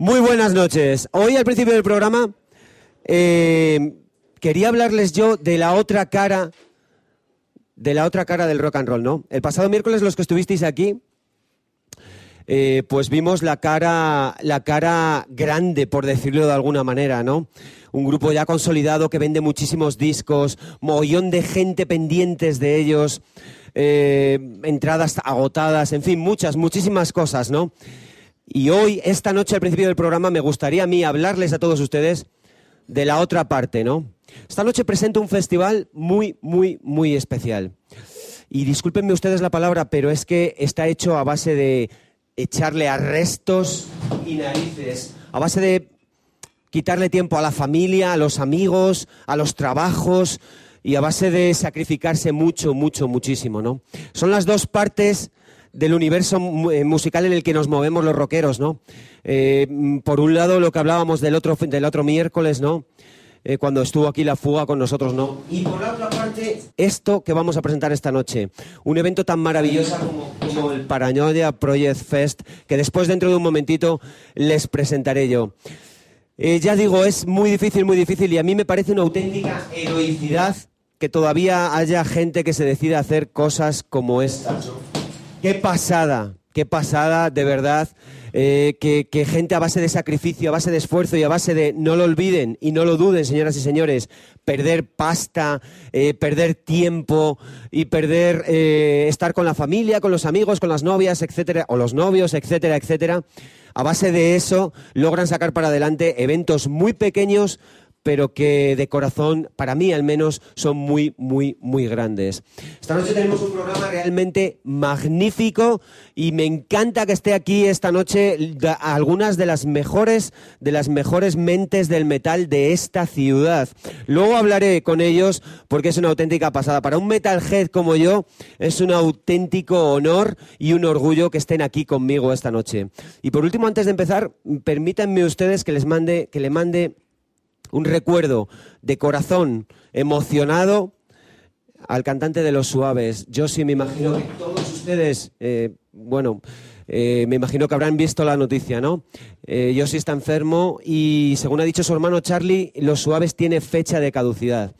Muy buenas noches. Hoy al principio del programa eh, quería hablarles yo de la otra cara, de la otra cara del rock and roll, ¿no? El pasado miércoles los que estuvisteis aquí, eh, pues vimos la cara, la cara grande, por decirlo de alguna manera, ¿no? Un grupo ya consolidado que vende muchísimos discos, mogollón de gente pendientes de ellos, eh, entradas agotadas, en fin, muchas, muchísimas cosas, ¿no? Y hoy, esta noche, al principio del programa, me gustaría a mí hablarles a todos ustedes de la otra parte, ¿no? Esta noche presento un festival muy, muy, muy especial. Y discúlpenme ustedes la palabra, pero es que está hecho a base de echarle arrestos y narices, a base de quitarle tiempo a la familia, a los amigos, a los trabajos y a base de sacrificarse mucho, mucho, muchísimo, ¿no? Son las dos partes del universo eh, musical en el que nos movemos los rockeros, ¿no? Eh, por un lado, lo que hablábamos del otro, del otro miércoles, ¿no? Eh, cuando estuvo aquí la fuga con nosotros, ¿no? Y por la otra parte, esto que vamos a presentar esta noche, un evento tan maravilloso como, el Paranoia Project Fest, que después, dentro de un momentito, les presentaré yo. ya digo, es muy difícil, muy difícil, y a mí me parece una auténtica heroicidad que todavía haya gente que se decida hacer cosas como estas. Qué pasada, qué pasada, de verdad. Eh, que, gente a base de sacrificio, a base de esfuerzo y a base de, no lo olviden y no lo duden, señoras y señores, perder pasta, eh, perder tiempo y perder eh, estar con la familia, con los amigos, con las novias, etcétera, o los novios, etcétera, etcétera. A base de eso logran sacar para adelante eventos muy pequeños pero que de corazón, para mí al menos, son muy, muy, muy grandes. Esta noche tenemos un programa realmente magnífico y me encanta que esté aquí esta noche algunas de las mejores, de las mejores mentes del metal de esta ciudad. Luego hablaré con ellos porque es una auténtica pasada. Para un metalhead como yo es un auténtico honor y un orgullo que estén aquí conmigo esta noche. Y por último, antes de empezar, permítanme ustedes que les mande, que le mande un recuerdo de corazón emocionado al cantante de Los Suaves. Yo sí me imagino que todos ustedes, eh, bueno, eh, me imagino que habrán visto la noticia, ¿no? Eh, yo sí está enfermo y según ha dicho su hermano Charlie, Los Suaves tiene fecha de caducidad.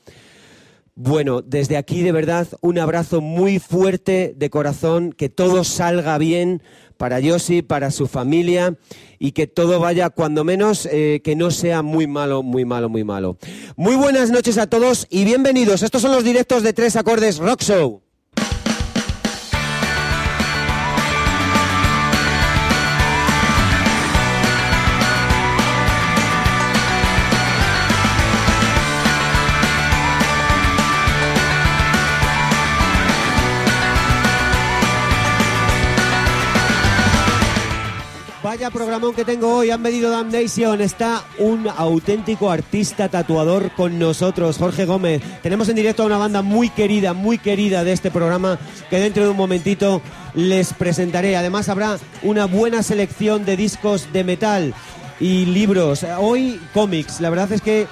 Bueno, desde aquí de verdad un abrazo muy fuerte de corazón, que todo salga bien para Yossi, para su familia y que todo vaya, cuando menos, eh, que no sea muy malo, muy malo, muy malo. Muy buenas noches a todos y bienvenidos. Estos son los directos de Tres Acordes Rock Show. Vaya programón que tengo hoy, han venido Damnation. Está un auténtico artista tatuador con nosotros, Jorge Gómez. Tenemos en directo a una banda muy querida, muy querida de este programa que dentro de un momentito les presentaré. Además habrá una buena selección de discos de metal y libros. Hoy cómics. La verdad es que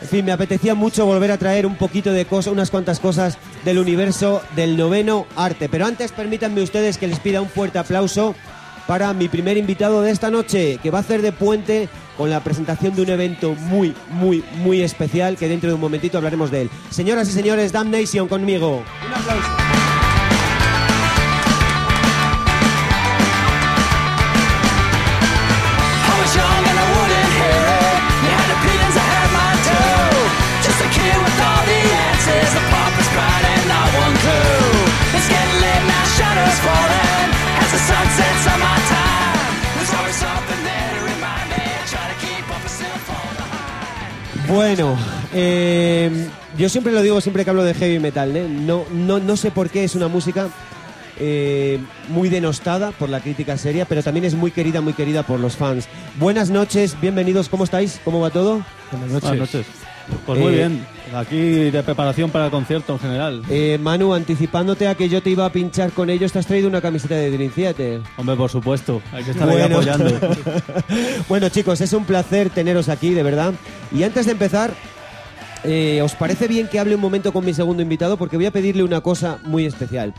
en fin, me apetecía mucho volver a traer un poquito de cosas, unas cuantas cosas del universo del noveno arte. Pero antes permítanme ustedes que les pida un fuerte aplauso para mi primer invitado de esta noche, que va a hacer de puente con la presentación de un evento muy, muy, muy especial, que dentro de un momentito hablaremos de él. Señoras y señores, Damnation conmigo. Un aplauso. Bueno, eh, yo siempre lo digo, siempre que hablo de heavy metal, ¿eh? no, no, no sé por qué es una música eh, muy denostada por la crítica seria, pero también es muy querida, muy querida por los fans. Buenas noches, bienvenidos, ¿cómo estáis? ¿Cómo va todo? Buenas noches. Buenas noches. Pues muy Eh, bien, aquí de preparación para el concierto en general. Eh, Manu, anticipándote a que yo te iba a pinchar con ellos, te has traído una camiseta de Dream Theater. Hombre, por supuesto, hay que estar ahí Bueno. apoyando. bueno, chicos, es un placer teneros aquí, de verdad. Y antes de empezar, eh, ¿os parece bien que hable un momento con mi segundo invitado? Porque voy a pedirle una cosa muy especial.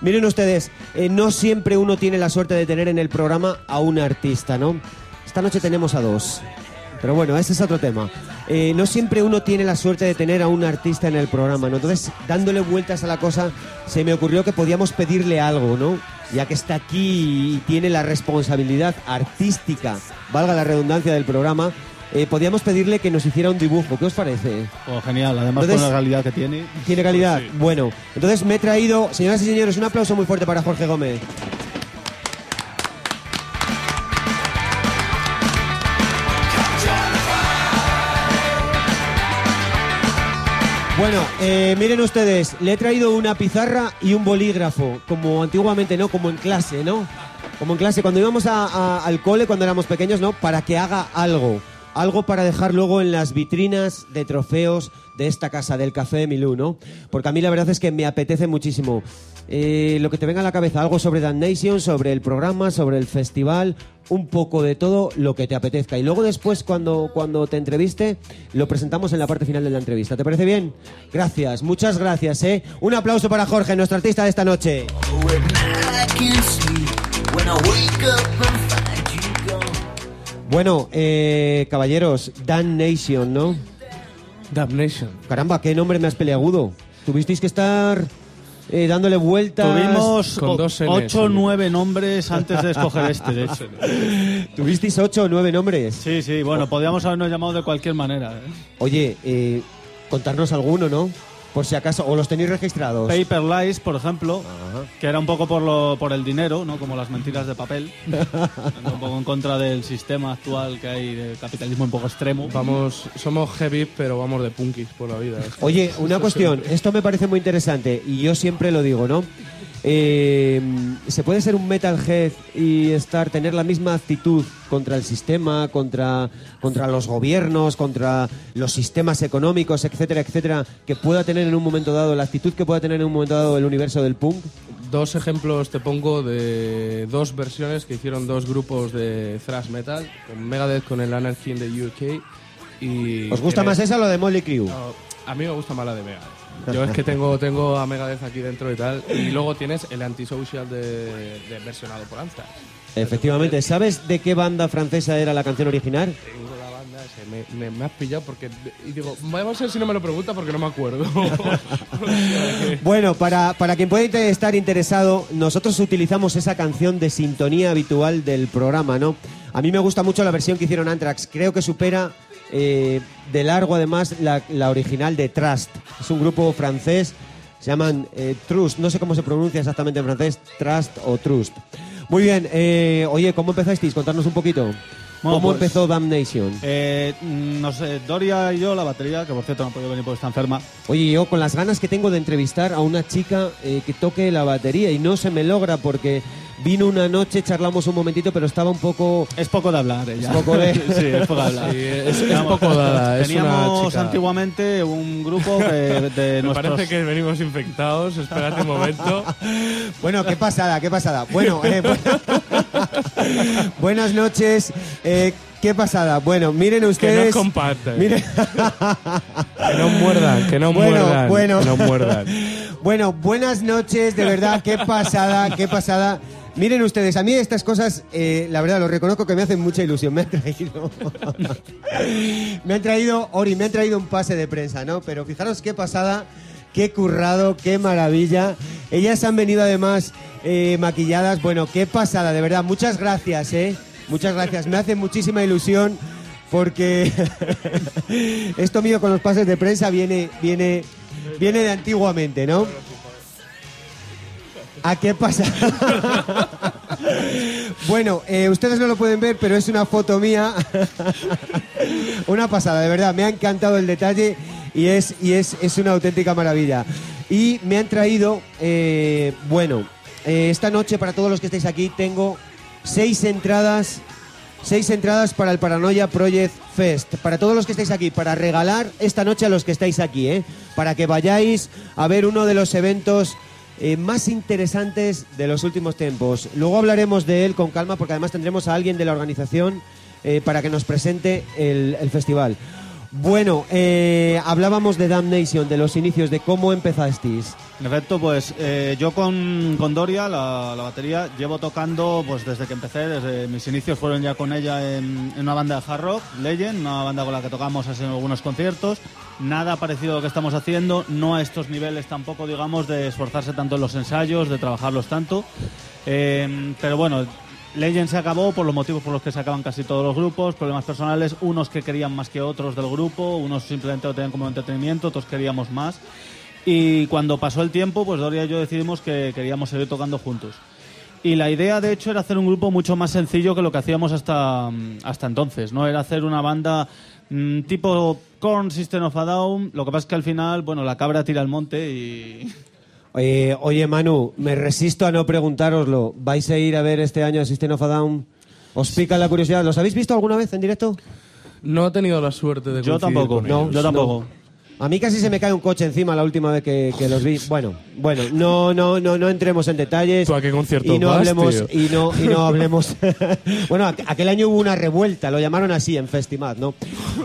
Miren ustedes, eh, no siempre uno tiene la suerte de tener en el programa a un artista, ¿no? Esta noche tenemos a dos. Pero bueno, ese es otro tema. Eh, no siempre uno tiene la suerte de tener a un artista en el programa, ¿no? Entonces, dándole vueltas a la cosa, se me ocurrió que podíamos pedirle algo, ¿no? Ya que está aquí y tiene la responsabilidad artística, valga la redundancia del programa, eh, podíamos pedirle que nos hiciera un dibujo. ¿Qué os parece? Oh, genial, además Entonces- con la realidad que tiene. ¿Tiene calidad? Bueno, entonces me he traído, señoras y señores, un aplauso muy fuerte para Jorge Gómez. Bueno, eh, miren ustedes, le he traído una pizarra y un bolígrafo, como antiguamente, ¿no? Como en clase, ¿no? Como en clase, cuando íbamos a- al cole, cuando éramos pequeños, ¿no? Para que haga algo. Algo para dejar luego en las vitrinas de trofeos de esta casa, del Café Milú, ¿no? Porque a mí la verdad es que me apetece muchísimo. Eh, lo que te venga a la cabeza, algo sobre Dan Nation, sobre el programa, sobre el festival, un poco de todo lo que te apetezca. Y luego después, cuando, cuando te entreviste, lo presentamos en la parte final de la entrevista. ¿Te parece bien? Gracias, muchas gracias, ¿eh? Un aplauso para Jorge, nuestro artista de esta noche. Bueno, eh, caballeros, Dan Nation, ¿no? Damnation. Caramba, qué nombre más peleagudo. Tuvisteis que estar eh, dándole vueltas. Tuvimos con dos Ns, ocho o sí. nueve nombres antes de escoger este, de hecho. Tuvisteis ocho o nueve nombres. Sí, sí, bueno, podríamos habernos llamado de cualquier manera. ¿eh? Oye, eh, contarnos alguno, ¿no? Por si acaso, o los tenéis registrados. Paper Lies, por ejemplo, que era un poco por, lo, por el dinero, ¿no? como las mentiras de papel, un poco en contra del sistema actual que hay de capitalismo un poco extremo. Vamos, somos heavy, pero vamos de punkis por la vida. Oye, una cuestión, esto me parece muy interesante y yo siempre lo digo, ¿no? Eh, ¿Se puede ser un metalhead y estar, tener la misma actitud contra el sistema, contra, contra los gobiernos, contra los sistemas económicos, etcétera, etcétera, que pueda tener en un momento dado, la actitud que pueda tener en un momento dado el universo del punk? Dos ejemplos te pongo de dos versiones que hicieron dos grupos de thrash metal, con Megadeth con el Anarchy in the UK y... ¿Os gusta más esa o la de Molly Crew? No, a mí me gusta más la de Megadeth. Yo es que tengo, tengo a Megadeth aquí dentro y tal. Y luego tienes el antisocial de, de versionado por Anthrax. Efectivamente, ¿sabes de qué banda francesa era la canción original? Tengo la banda, ese, me, me- me has pillado porque... Y digo, vamos a ver si no me lo pregunta porque no me acuerdo. Bueno, para, para quien pueda inter- estar interesado, nosotros utilizamos esa canción de sintonía habitual del programa, ¿no? A mí me gusta mucho la versión que hicieron Anthrax. Creo que supera eh, de largo, además, la, la original de Trust. Es un grupo francés, se llaman eh, Trust. No sé cómo se pronuncia exactamente en francés, Trust o Trust. Muy bien, eh, oye, ¿cómo empezasteis? Contarnos un poquito. Bueno, ¿Cómo pues- empezó Damnation? Eh, no sé, Doria y yo, la batería, que por cierto no ha podido venir porque está enferma. Oye, yo con las ganas que tengo de entrevistar a una chica eh, que toque la batería y no se me logra porque vino una noche, charlamos un momentito, pero estaba un poco... Es poco de hablar ella. Es poco de- sí, es poco de hablar. Sí, es- es poco dada, es una Teníamos antiguamente un grupo que de Me nuestros... parece que venimos infectados. Espérate un momento. Bueno, qué pasada, qué pasada. Bueno, eh, bu- buenas noches. eh, qué pasada. Bueno, miren Que ustedes... nos compartan. miren- Que no muerdan, que no Bueno, muerdan. bueno. Que no muerdan. Bueno, buenas noches, de verdad, qué pasada, qué pasada. Miren ustedes, a mí estas cosas, eh, la verdad, lo reconozco que me hacen mucha ilusión. Me han traído. me han traído, Ori, me han traído un pase de prensa, ¿no? Pero fijaros qué pasada, qué currado, qué maravilla. Ellas han venido además eh, maquilladas. Bueno, qué pasada, de verdad. Muchas gracias, ¿eh? Muchas gracias. Me hace muchísima ilusión porque esto mío con los pases de prensa viene, viene, viene de antiguamente, ¿no? ¿A qué pasa? Bueno, eh, ustedes no lo pueden ver, pero es una foto mía. una pasada, de verdad. Me ha encantado el detalle y es, y es, es una auténtica maravilla. Y me han traído, eh, bueno, eh, esta noche para todos los que estáis aquí tengo seis entradas. Seis entradas para el Paranoia Project Fest. Para todos los que estáis aquí, para regalar esta noche a los que estáis aquí, ¿eh? Para que vayáis a ver uno de los eventos eh, más interesantes de los últimos tiempos. Luego hablaremos de él con calma porque además tendremos a alguien de la organización eh, para que nos presente el, el festival. Bueno, eh, hablábamos de Damnation, de los inicios, de cómo empezasteis. En efecto, pues eh, yo con, con Doria, la, la batería, llevo tocando pues desde que empecé, desde mis inicios fueron ya con ella en, una banda de hard rock, Legend, una banda con la que tocamos en algunos conciertos. Nada parecido a lo que estamos haciendo, no a estos niveles tampoco, digamos, de esforzarse tanto en los ensayos, de trabajarlos tanto. Eh, pero bueno, Legend se acabó por los motivos por los que se acaban casi todos los grupos, problemas personales, unos que querían más que otros del grupo, unos simplemente lo tenían como entretenimiento, otros queríamos más. Y cuando pasó el tiempo, pues Doria y yo decidimos que queríamos seguir tocando juntos. Y la idea, de hecho, era hacer un grupo mucho más sencillo que lo que hacíamos hasta, hasta entonces, ¿no? Era hacer una banda mm, tipo Korn, System of a Down. Lo que pasa es que al final, bueno, la cabra tira al monte y... Eh, oye, Manu, me resisto a no preguntároslo. ¿Vais a ir a ver este año a System of a Down? ¿Os pica la curiosidad? ¿Los habéis visto alguna vez en directo? No he tenido la suerte de Yo tampoco, con no, ellos. yo tampoco. A mí casi se me cae un coche encima la última vez que, que los vi. Bueno, bueno, no, no, no, no entremos en detalles. ¿Tú a qué concierto y no vas, hablemos tío? y no y no hablemos. bueno, aqu- aquel año hubo una revuelta, lo llamaron así en Festimat, ¿no?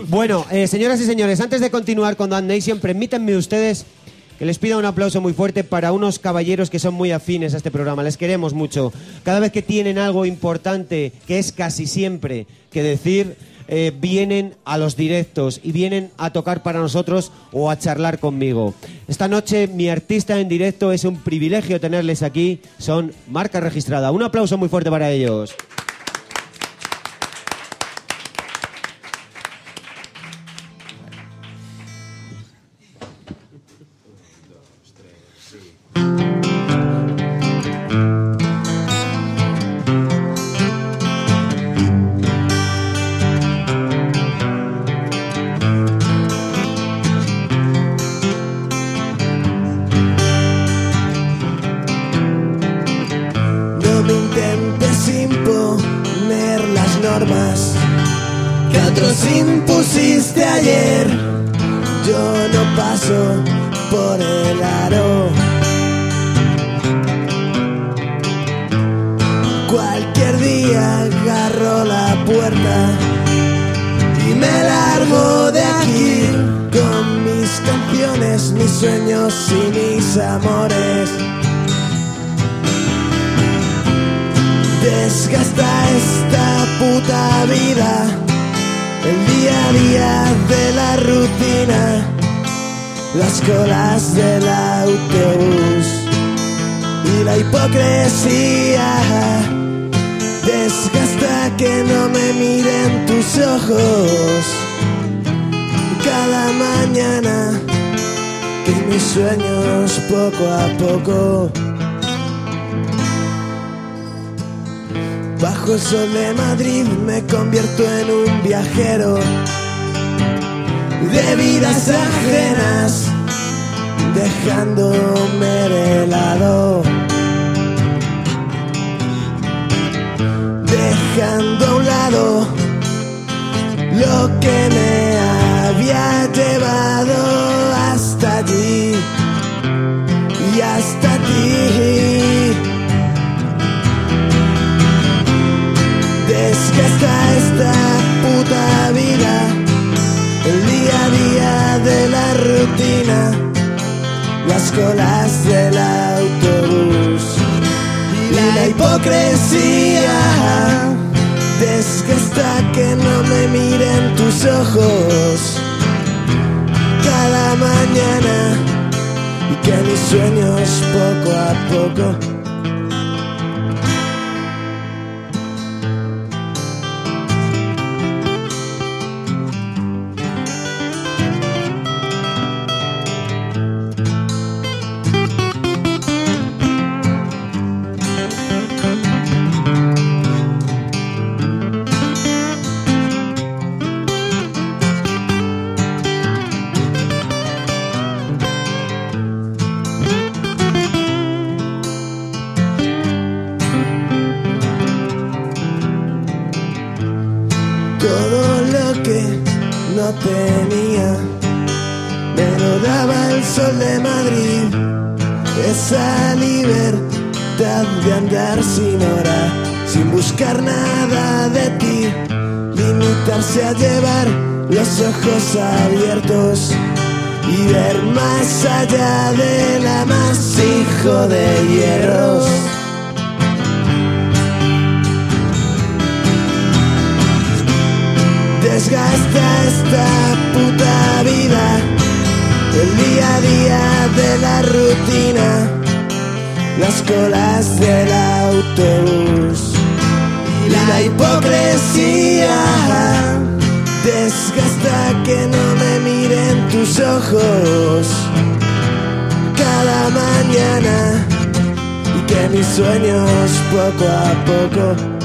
Bueno, eh, señoras y señores, antes de continuar con Dan Nation, permítanme ustedes que les pida un aplauso muy fuerte para unos caballeros que son muy afines a este programa. Les queremos mucho. Cada vez que tienen algo importante, que es casi siempre que decir, eh, vienen a los directos y vienen a tocar para nosotros o a charlar conmigo. Esta noche mi artista en directo es un privilegio tenerles aquí. Son marca registrada. Un aplauso muy fuerte para ellos. Las colas del autobús y la hipocresía. Desgasta que no me miren tus ojos cada mañana, que mis sueños poco a poco. Bajo el sol de Madrid me convierto en un viajero de vidas ajenas, dejándome de lado, dejando a un lado lo que me había llevado hasta allí y hasta ti. Desgasta esta puta las colas del autobús y la hipocresía. Desgasta que no me miren tus ojos cada mañana y que mis sueños poco a poco ojos abiertos y ver más allá del amasijo de hierros. Desgasta esta puta vida, el día a día de la rutina, las colas del autobús y la hipocresía. Desgasta que no me miren tus ojos cada mañana y que mis sueños poco a poco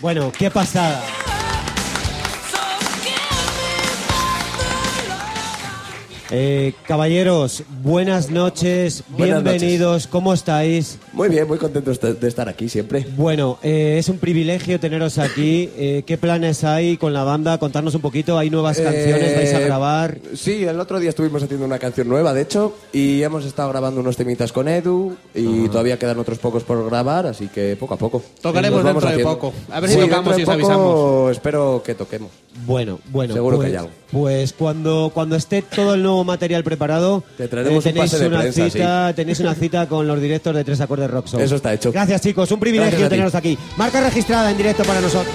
Bueno, qué pasada. Eh, caballeros, buenas noches, Buenas bienvenidos, ¿cómo estáis? Muy bien, muy contento de estar aquí siempre. Bueno, eh, es un privilegio teneros aquí. Eh, ¿Qué planes hay con la banda? Contarnos un poquito. ¿Hay nuevas canciones? ¿Vais a Eh, grabar? Sí, el otro día estuvimos haciendo una canción nueva, de hecho, y hemos estado grabando unos temitas con Edu, y todavía quedan otros pocos por grabar, así que poco a poco. Tocaremos dentro de haciendo. poco. A ver si Sí, tocamos y os poco avisamos. Espero que toquemos. Bueno, bueno. Seguro que pues, hay algo. Pues cuando, cuando esté todo el nuevo material preparado, Te traeremos un tenéis, pase de una prensa, cita, tenéis una cita con los directos de Tres Acordes Rock Show. Eso está hecho. Gracias, chicos. Un privilegio Gracias a ti. teneros aquí. Marca registrada en directo para nosotros.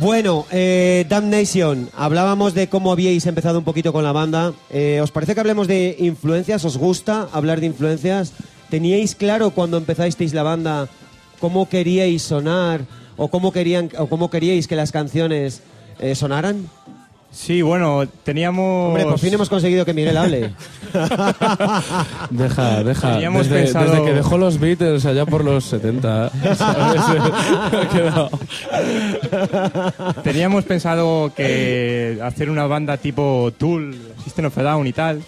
Bueno, eh, Damnation, hablábamos de cómo habíais empezado un poquito con la banda. Eh, ¿Os parece que hablemos de influencias? ¿Os gusta hablar de influencias? ¿Teníais claro cuando empezasteis la banda cómo queríais sonar o cómo, querían, o cómo queríais que las canciones eh, sonaran? Sí, bueno, teníamos... Hombre, por fin hemos conseguido que Miguel hable. Deja, deja. Teníamos Desde, pensado- desde que dejó los Beatles allá por los 70, ¿sabes? Ha quedado- Teníamos pensado que hacer una banda tipo Tool, System of a Down y tal,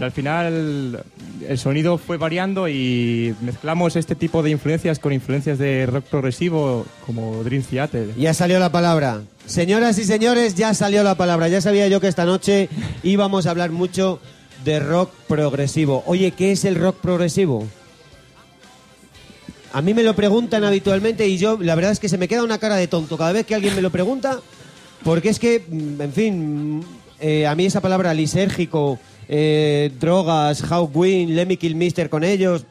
pero al final el sonido fue variando y mezclamos este tipo de influencias con influencias de rock progresivo como Dream Theater. Ya salió la palabra. Señoras y señores, ya salió la palabra. Ya sabía yo que esta noche íbamos a hablar mucho de rock progresivo. Oye, ¿qué es el rock progresivo? A mí me lo preguntan habitualmente y yo, la verdad es que se me queda una cara de tonto cada vez que alguien me lo pregunta, porque es que, mm, en fin, mm, eh, a mí esa palabra lisérgico, eh, drogas, How Win, Lemmy Kilmister con ellos,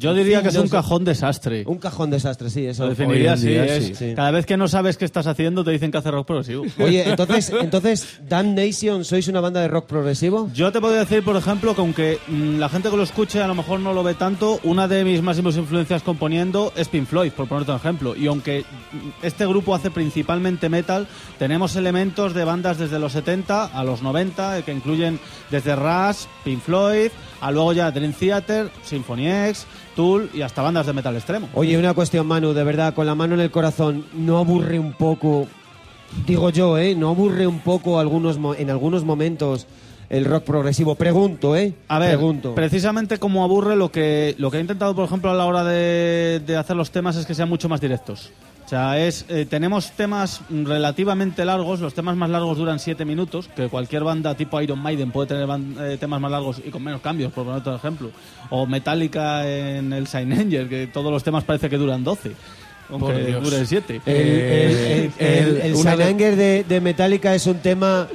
Yo diría que es un cajón desastre. un cajón desastre, sí, eso. Lo definiría así. es- sí. Sí. Cada vez que no sabes qué estás haciendo, te dicen que hace rock progresivo. Oye, entonces, entonces, Damnation, ¿sois una banda de rock progresivo? Yo te puedo decir, por ejemplo, que aunque mm, la gente que lo escuche a lo mejor no lo ve tanto, una de mis máximas influencias componiendo es Pink Floyd, por ponerte un ejemplo. Y aunque mm, este grupo hace principalmente metal, tenemos elementos de bandas desde los 70 a los 90, eh, que incluyen desde Rush, Pink Floyd, a luego ya Dream Theater, Symphony X, Tool y hasta bandas de metal extremo. Oye, una cuestión, Manu, de verdad, con la mano en el corazón, ¿no aburre un poco, digo yo, ¿eh? ¿No aburre un poco algunos en algunos momentos el rock progresivo? Pregunto, ¿eh? A ver, Pregunto. precisamente como aburre lo que lo que he intentado, por ejemplo, a la hora de, de hacer los temas es que sean mucho más directos. O sea, es, eh, tenemos temas relativamente largos, los temas más largos duran 7 minutos, que cualquier banda tipo Iron Maiden puede tener eh, temas más largos y con menos cambios, por poner otro ejemplo. O Metallica en el Sign Angel, que todos los temas parece que duran 12, aunque duren 7. El, el, el, de, de Metallica es un tema...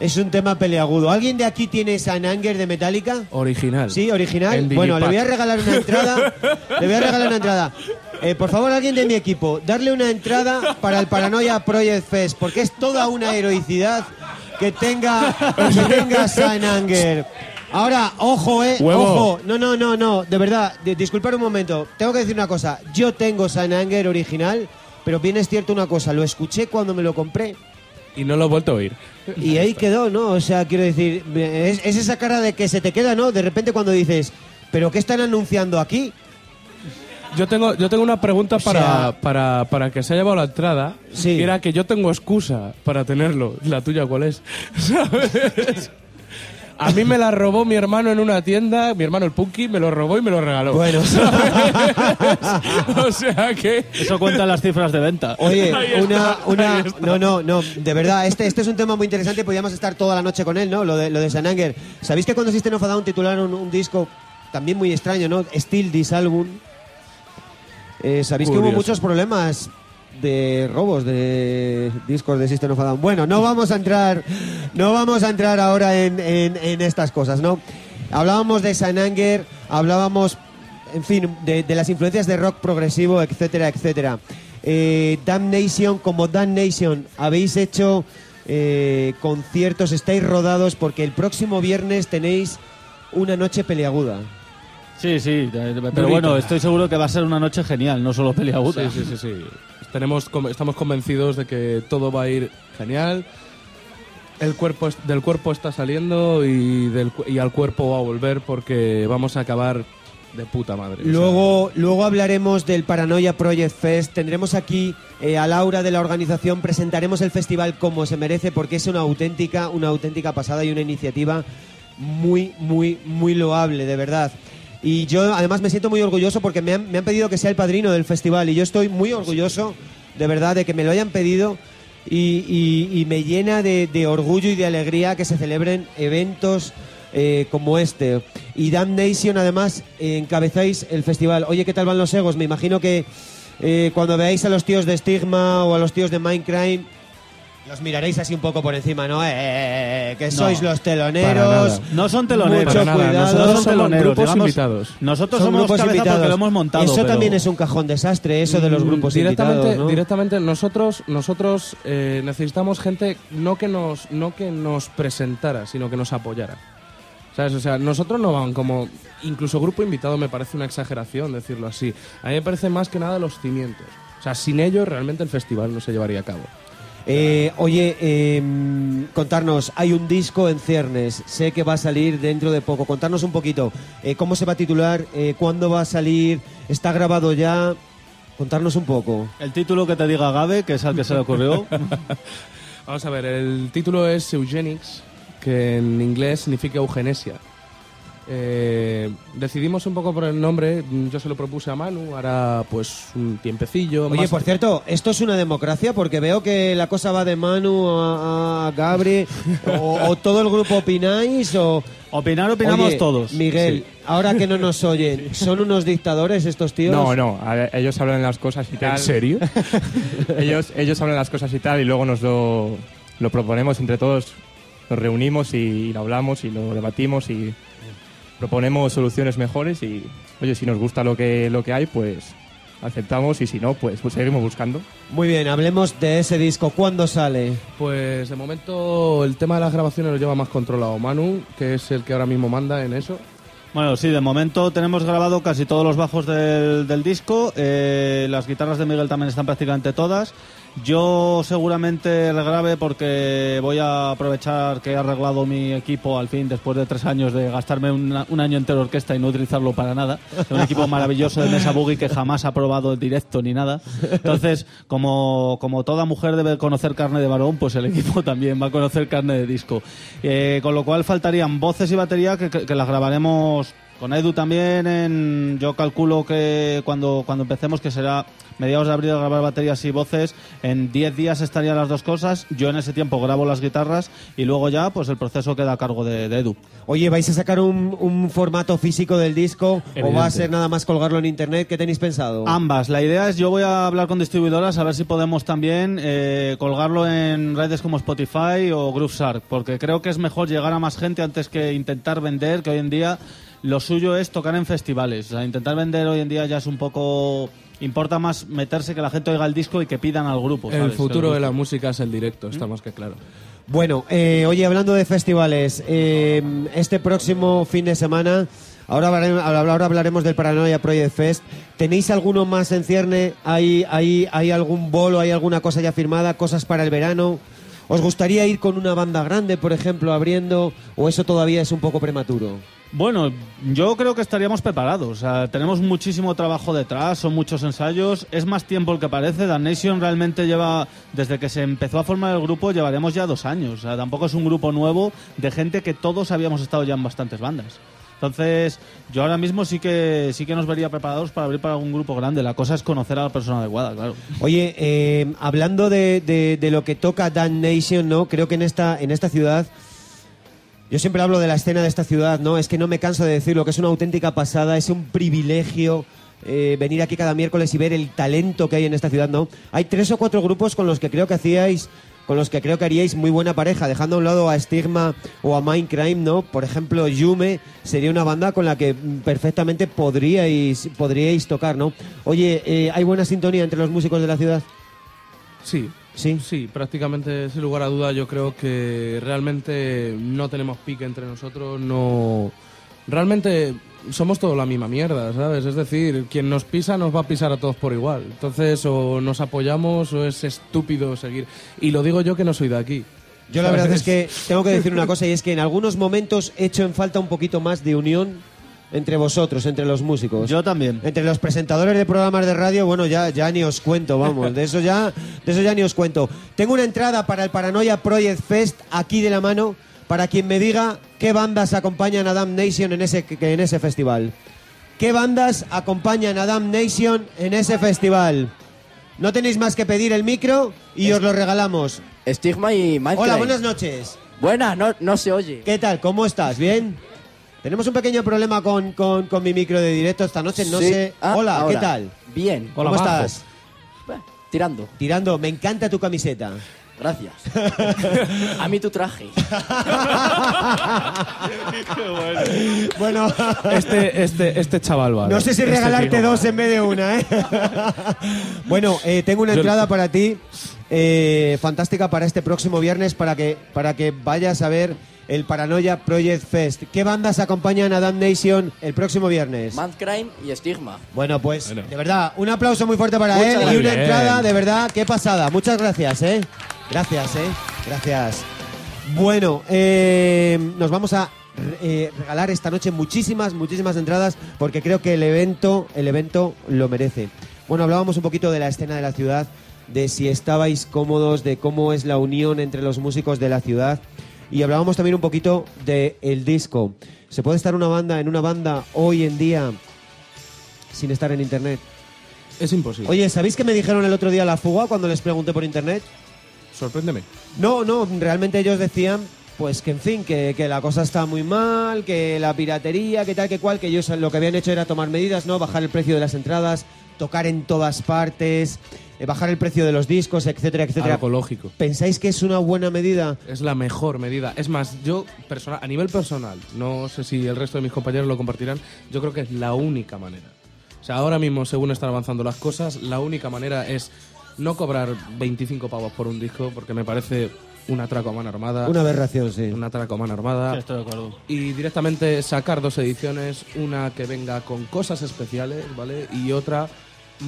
Es un tema peleagudo. ¿Alguien de aquí tiene Sananger de Metallica? Original. Sí, original. En Bueno, le voy a regalar una entrada. le voy a regalar una entrada. Eh, por favor, alguien de mi equipo, darle una entrada para el Paranoia Project Fest, porque es toda una heroicidad que tenga, que tenga Sign Anger. Ahora, ojo, eh, Huevo. ojo. No, no, no, no, de verdad, disculpad un momento. Tengo que decir una cosa. Yo tengo Sign Anger original, pero bien es cierto una cosa. Lo escuché cuando me lo compré. Y no lo he vuelto a oír. Y ahí quedó, ¿no? O sea, quiero decir, es, es esa cara de que se te queda, ¿no? De repente cuando dices, ¿Pero qué están anunciando aquí? Yo tengo, yo tengo una pregunta para, sea- para, para que se haya llevado la entrada. Sí. que era que yo tengo excusa para tenerlo. ¿La tuya cuál es? ¿Sabes? A mí me la robó mi hermano en una tienda, mi hermano el Punky me lo robó y me lo regaló. Bueno. o sea que... Eso cuentan las cifras de venta. Oye, está, una, no, no, no, de verdad, este, este es un tema muy interesante, podríamos estar toda la noche con él, ¿no? Lo de, lo de Sananger. ¿Sabéis que cuando System of a Down titularon un disco también muy extraño, ¿no? Still This Album. Eh, Sabéis que hubo muchos problemas de robos de discos de System of a Down. Bueno, no vamos a entrar, no vamos a entrar ahora en, en- en estas cosas, ¿no? Hablábamos de Sananger, hablábamos, en fin, de, de las influencias de rock progresivo, etcétera, etcétera. Eh, Damnation, como Damnation, habéis hecho eh, conciertos, estáis rodados porque el próximo viernes tenéis una noche peleaguda. Sí, sí, pero Durita. bueno, estoy seguro que va a ser una noche genial, no solo peliaguda. Sí, sí, sí, sí. Tenemos, estamos convencidos de que todo va a ir genial. El cuerpo del cuerpo está saliendo y, al cuerpo va a volver porque vamos a acabar de puta madre. Luego, luego hablaremos del Paranoia Project Fest. Tendremos aquí eh, a Laura de la organización. Presentaremos el festival como se merece porque es una auténtica, una auténtica pasada y una iniciativa muy, muy, muy loable, de verdad. Y yo además me siento muy orgulloso porque me han, me han pedido que sea el padrino del festival y yo estoy muy orgulloso, de verdad, de que me lo hayan pedido y, me llena de, de orgullo y de alegría que se celebren eventos eh, como este. Y Damnation, además, eh, encabezáis el festival. Oye, ¿qué tal van los egos? Me imagino que eh, cuando veáis a los tíos de Stigma o a los tíos de Minecraft, los miraréis así un poco por encima, ¿no? Eh, que sois los teloneros. No son teloneros. Mucho Para nada, cuidado. nosotros No son somos teloneros, grupos digamos, invitados. Nosotros somos grupos cabeza invitados. porque lo hemos montado. Eso pero- también es un cajón desastre, eso de los Mm, grupos directamente, invitados, ¿no? Directamente nosotros, nosotros eh, necesitamos gente no que nos, no que nos presentara, sino que nos apoyara. ¿Sabes? O sea, nosotros no van como. Incluso grupo invitado me parece una exageración decirlo así. A mí me parece más que nada los cimientos. O sea, sin ellos realmente el festival no se llevaría a cabo. Eh, oye, eh, contarnos, hay un disco en ciernes, sé que va a salir dentro de poco. Contarnos un poquito, eh, ¿cómo se va a titular? Eh, ¿Cuándo va a salir? ¿Está grabado ya? Contarnos un poco. El título que te diga Gabe, que es al que se le ocurrió. Vamos a ver, el título es Eugenics, que en inglés significa eugenesia. Eh, decidimos un poco por el nombre, yo se lo propuse a Manu, ahora pues un tiempecillo. Oye, más- por cierto, ¿esto es una democracia? Porque veo que la cosa va de Manu a, a Gabri, o, o todo el grupo opináis, o... Opinar, opinamos Oye, todos. Miguel, ahora que no nos oyen, ¿son unos dictadores estos tíos? No, no, ver, ellos hablan las cosas y tal. ¿En serio? ellos, ellos hablan las cosas y tal y luego nos lo, lo proponemos entre todos, nos reunimos y, lo hablamos y lo debatimos y proponemos soluciones mejores y, oye, si nos gusta lo que, lo que hay, pues aceptamos y si no, pues, pues seguimos buscando. Muy bien, hablemos de ese disco. ¿Cuándo sale? Pues de momento el tema de las grabaciones lo lleva más controlado Manu, que es el que ahora mismo manda en eso. Bueno, sí, de momento tenemos grabado casi todos los bajos del, del disco. eh, las guitarras de Miguel también están prácticamente todas. Yo seguramente regrabe porque voy a aprovechar que he arreglado mi equipo al fin después de tres años de gastarme un año entero orquesta y no utilizarlo para nada. Es un equipo maravilloso de Mesa Boogie que jamás ha probado el directo ni nada. Entonces, como, como toda mujer debe conocer carne de varón, pues el equipo también va a conocer carne de disco. Eh, con lo cual faltarían voces y batería que las grabaremos con Edu también. En, yo calculo que cuando, cuando empecemos, que será mediados de abril, a grabar baterías y voces, en 10 días estarían las dos cosas. Yo en ese tiempo grabo las guitarras y luego ya pues el proceso queda a cargo de, de Edu. Oye, ¿vais a sacar un, un formato físico del disco o va a ser nada más colgarlo en internet? ¿Qué tenéis pensado? Ambas. La idea es, yo voy a hablar con distribuidoras a ver si podemos también eh, colgarlo en redes como Spotify o GrooveShark, porque creo que es mejor llegar a más gente antes que intentar vender, que hoy en día lo suyo es tocar en festivales. O sea, intentar vender hoy en día ya es un poco... Importa más meterse que la gente oiga el disco y que pidan al grupo. El futuro de la música es el directo, está más que claro. Bueno, eh, oye, hablando de festivales, eh, este próximo fin de semana, ahora hablaremos del Paranoia Project Fest. ¿Tenéis alguno más en cierne? ¿Hay, hay, ¿Hay algún bolo, hay alguna cosa ya firmada, cosas para el verano? ¿Os gustaría ir con una banda grande, por ejemplo, abriendo? ¿O eso todavía es un poco prematuro? Bueno, yo creo que estaríamos preparados. Tenemos muchísimo trabajo detrás, son muchos ensayos. Es más tiempo el que parece. Dan Nation realmente lleva, desde que se empezó a formar el grupo, llevaremos ya dos años. Tampoco es un grupo nuevo de gente que todos habíamos estado ya en bastantes bandas. Entonces, yo ahora mismo sí que sí que nos vería preparados para abrir para algún grupo grande. La cosa es conocer a la persona adecuada, claro. Oye, eh, hablando de, de- de lo que toca Dan Nation, ¿no? Creo que en esta, en esta ciudad. Yo siempre hablo de la escena de esta ciudad, ¿no? Es que no me canso de decirlo, que es una auténtica pasada, es un privilegio eh, venir aquí cada miércoles y ver el talento que hay en esta ciudad, ¿no? Hay tres o cuatro grupos con los que creo que hacíais, con los que creo que haríais muy buena pareja, dejando a un lado a Stigma o a Mindcrime, ¿no? Por ejemplo, Yume sería una banda con la que perfectamente podríais, podríais tocar, ¿no? Oye, eh, ¿hay buena sintonía entre los músicos de la ciudad? Sí, Sí. Sí, prácticamente sin lugar a duda yo creo que realmente no tenemos pique entre nosotros, no... Realmente somos todos la misma mierda, ¿sabes? Es decir, quien nos pisa nos va a pisar a todos por igual. Entonces o nos apoyamos o es estúpido seguir. Y lo digo yo que no soy de aquí. Yo la verdad es que tengo que decir una cosa y es que en algunos momentos echo en falta un poquito más de unión entre vosotros, entre los músicos. Yo también. Entre los presentadores de programas de radio, bueno, ya, ya ni os cuento, vamos, de eso ya, de eso ya ni os cuento. Tengo una entrada para el Paranoia Project Fest aquí de la mano para quien me diga qué bandas acompañan a Damn Nation en ese, en ese festival. ¿Qué bandas acompañan a Damn Nation en ese festival? No tenéis más que pedir el micro y os lo regalamos. Stigma y Minecraft. Hola, buenas noches. Buenas, no, no se oye. ¿Qué tal? ¿Cómo estás? ¿Bien? Tenemos un pequeño problema con, con- con mi micro de directo esta noche. No Sí. sé. Ah, Hola, ¿qué tal? Bien. ¿Cómo estás? Bueno, tirando. Tirando. Me encanta tu camiseta. Gracias. A mí tu traje. Bueno, Este, este, este chaval va. no sé si Este regalarte tío. dos en vez de una, ¿eh? bueno, eh, tengo una Yo- entrada para ti. Eh, fantástica para este próximo viernes para que, para que vayas a ver el Paranoia Project Fest. ¿Qué bandas acompañan a Damn Nation el próximo viernes? Mancrime y Stigma. Bueno, pues Bueno. de verdad, un aplauso muy fuerte para Muchas él y gracias. una Bien. entrada de verdad, qué pasada. Muchas gracias, ¿eh? Gracias, ¿eh? Gracias. Bueno, eh, nos vamos a eh, regalar esta noche muchísimas, muchísimas entradas porque creo que el evento, el evento lo merece. Bueno, hablábamos un poquito de la escena de la ciudad, de si estabais cómodos, de cómo es la unión entre los músicos de la ciudad y hablábamos también un poquito de el disco. ¿Se puede estar una banda en una banda hoy en día sin estar en internet? Es imposible. Oye, ¿sabéis que me dijeron el otro día la fuga cuando les pregunté por internet? Sorpréndeme. No, no, realmente ellos decían, pues que en fin, que, que la cosa está muy mal, que la piratería, que tal, que cual, que ellos lo que habían hecho era tomar medidas, ¿no? Bajar el precio de las entradas, tocar en todas partes, bajar el precio de los discos, etcétera, etcétera. Algo lógico. ¿Pensáis que es una buena medida? Es la mejor medida. Es más, yo personal, a nivel personal, no sé si el resto de mis compañeros lo compartirán, yo creo que es la única manera. O sea, ahora mismo, según están avanzando las cosas, la única manera es no cobrar 25 pavos por un disco, porque me parece una atraco a mano armada. Una aberración, sí. Una atraco a mano armada. Estoy de acuerdo. y directamente sacar dos ediciones, una que venga con cosas especiales, ¿vale? Y otra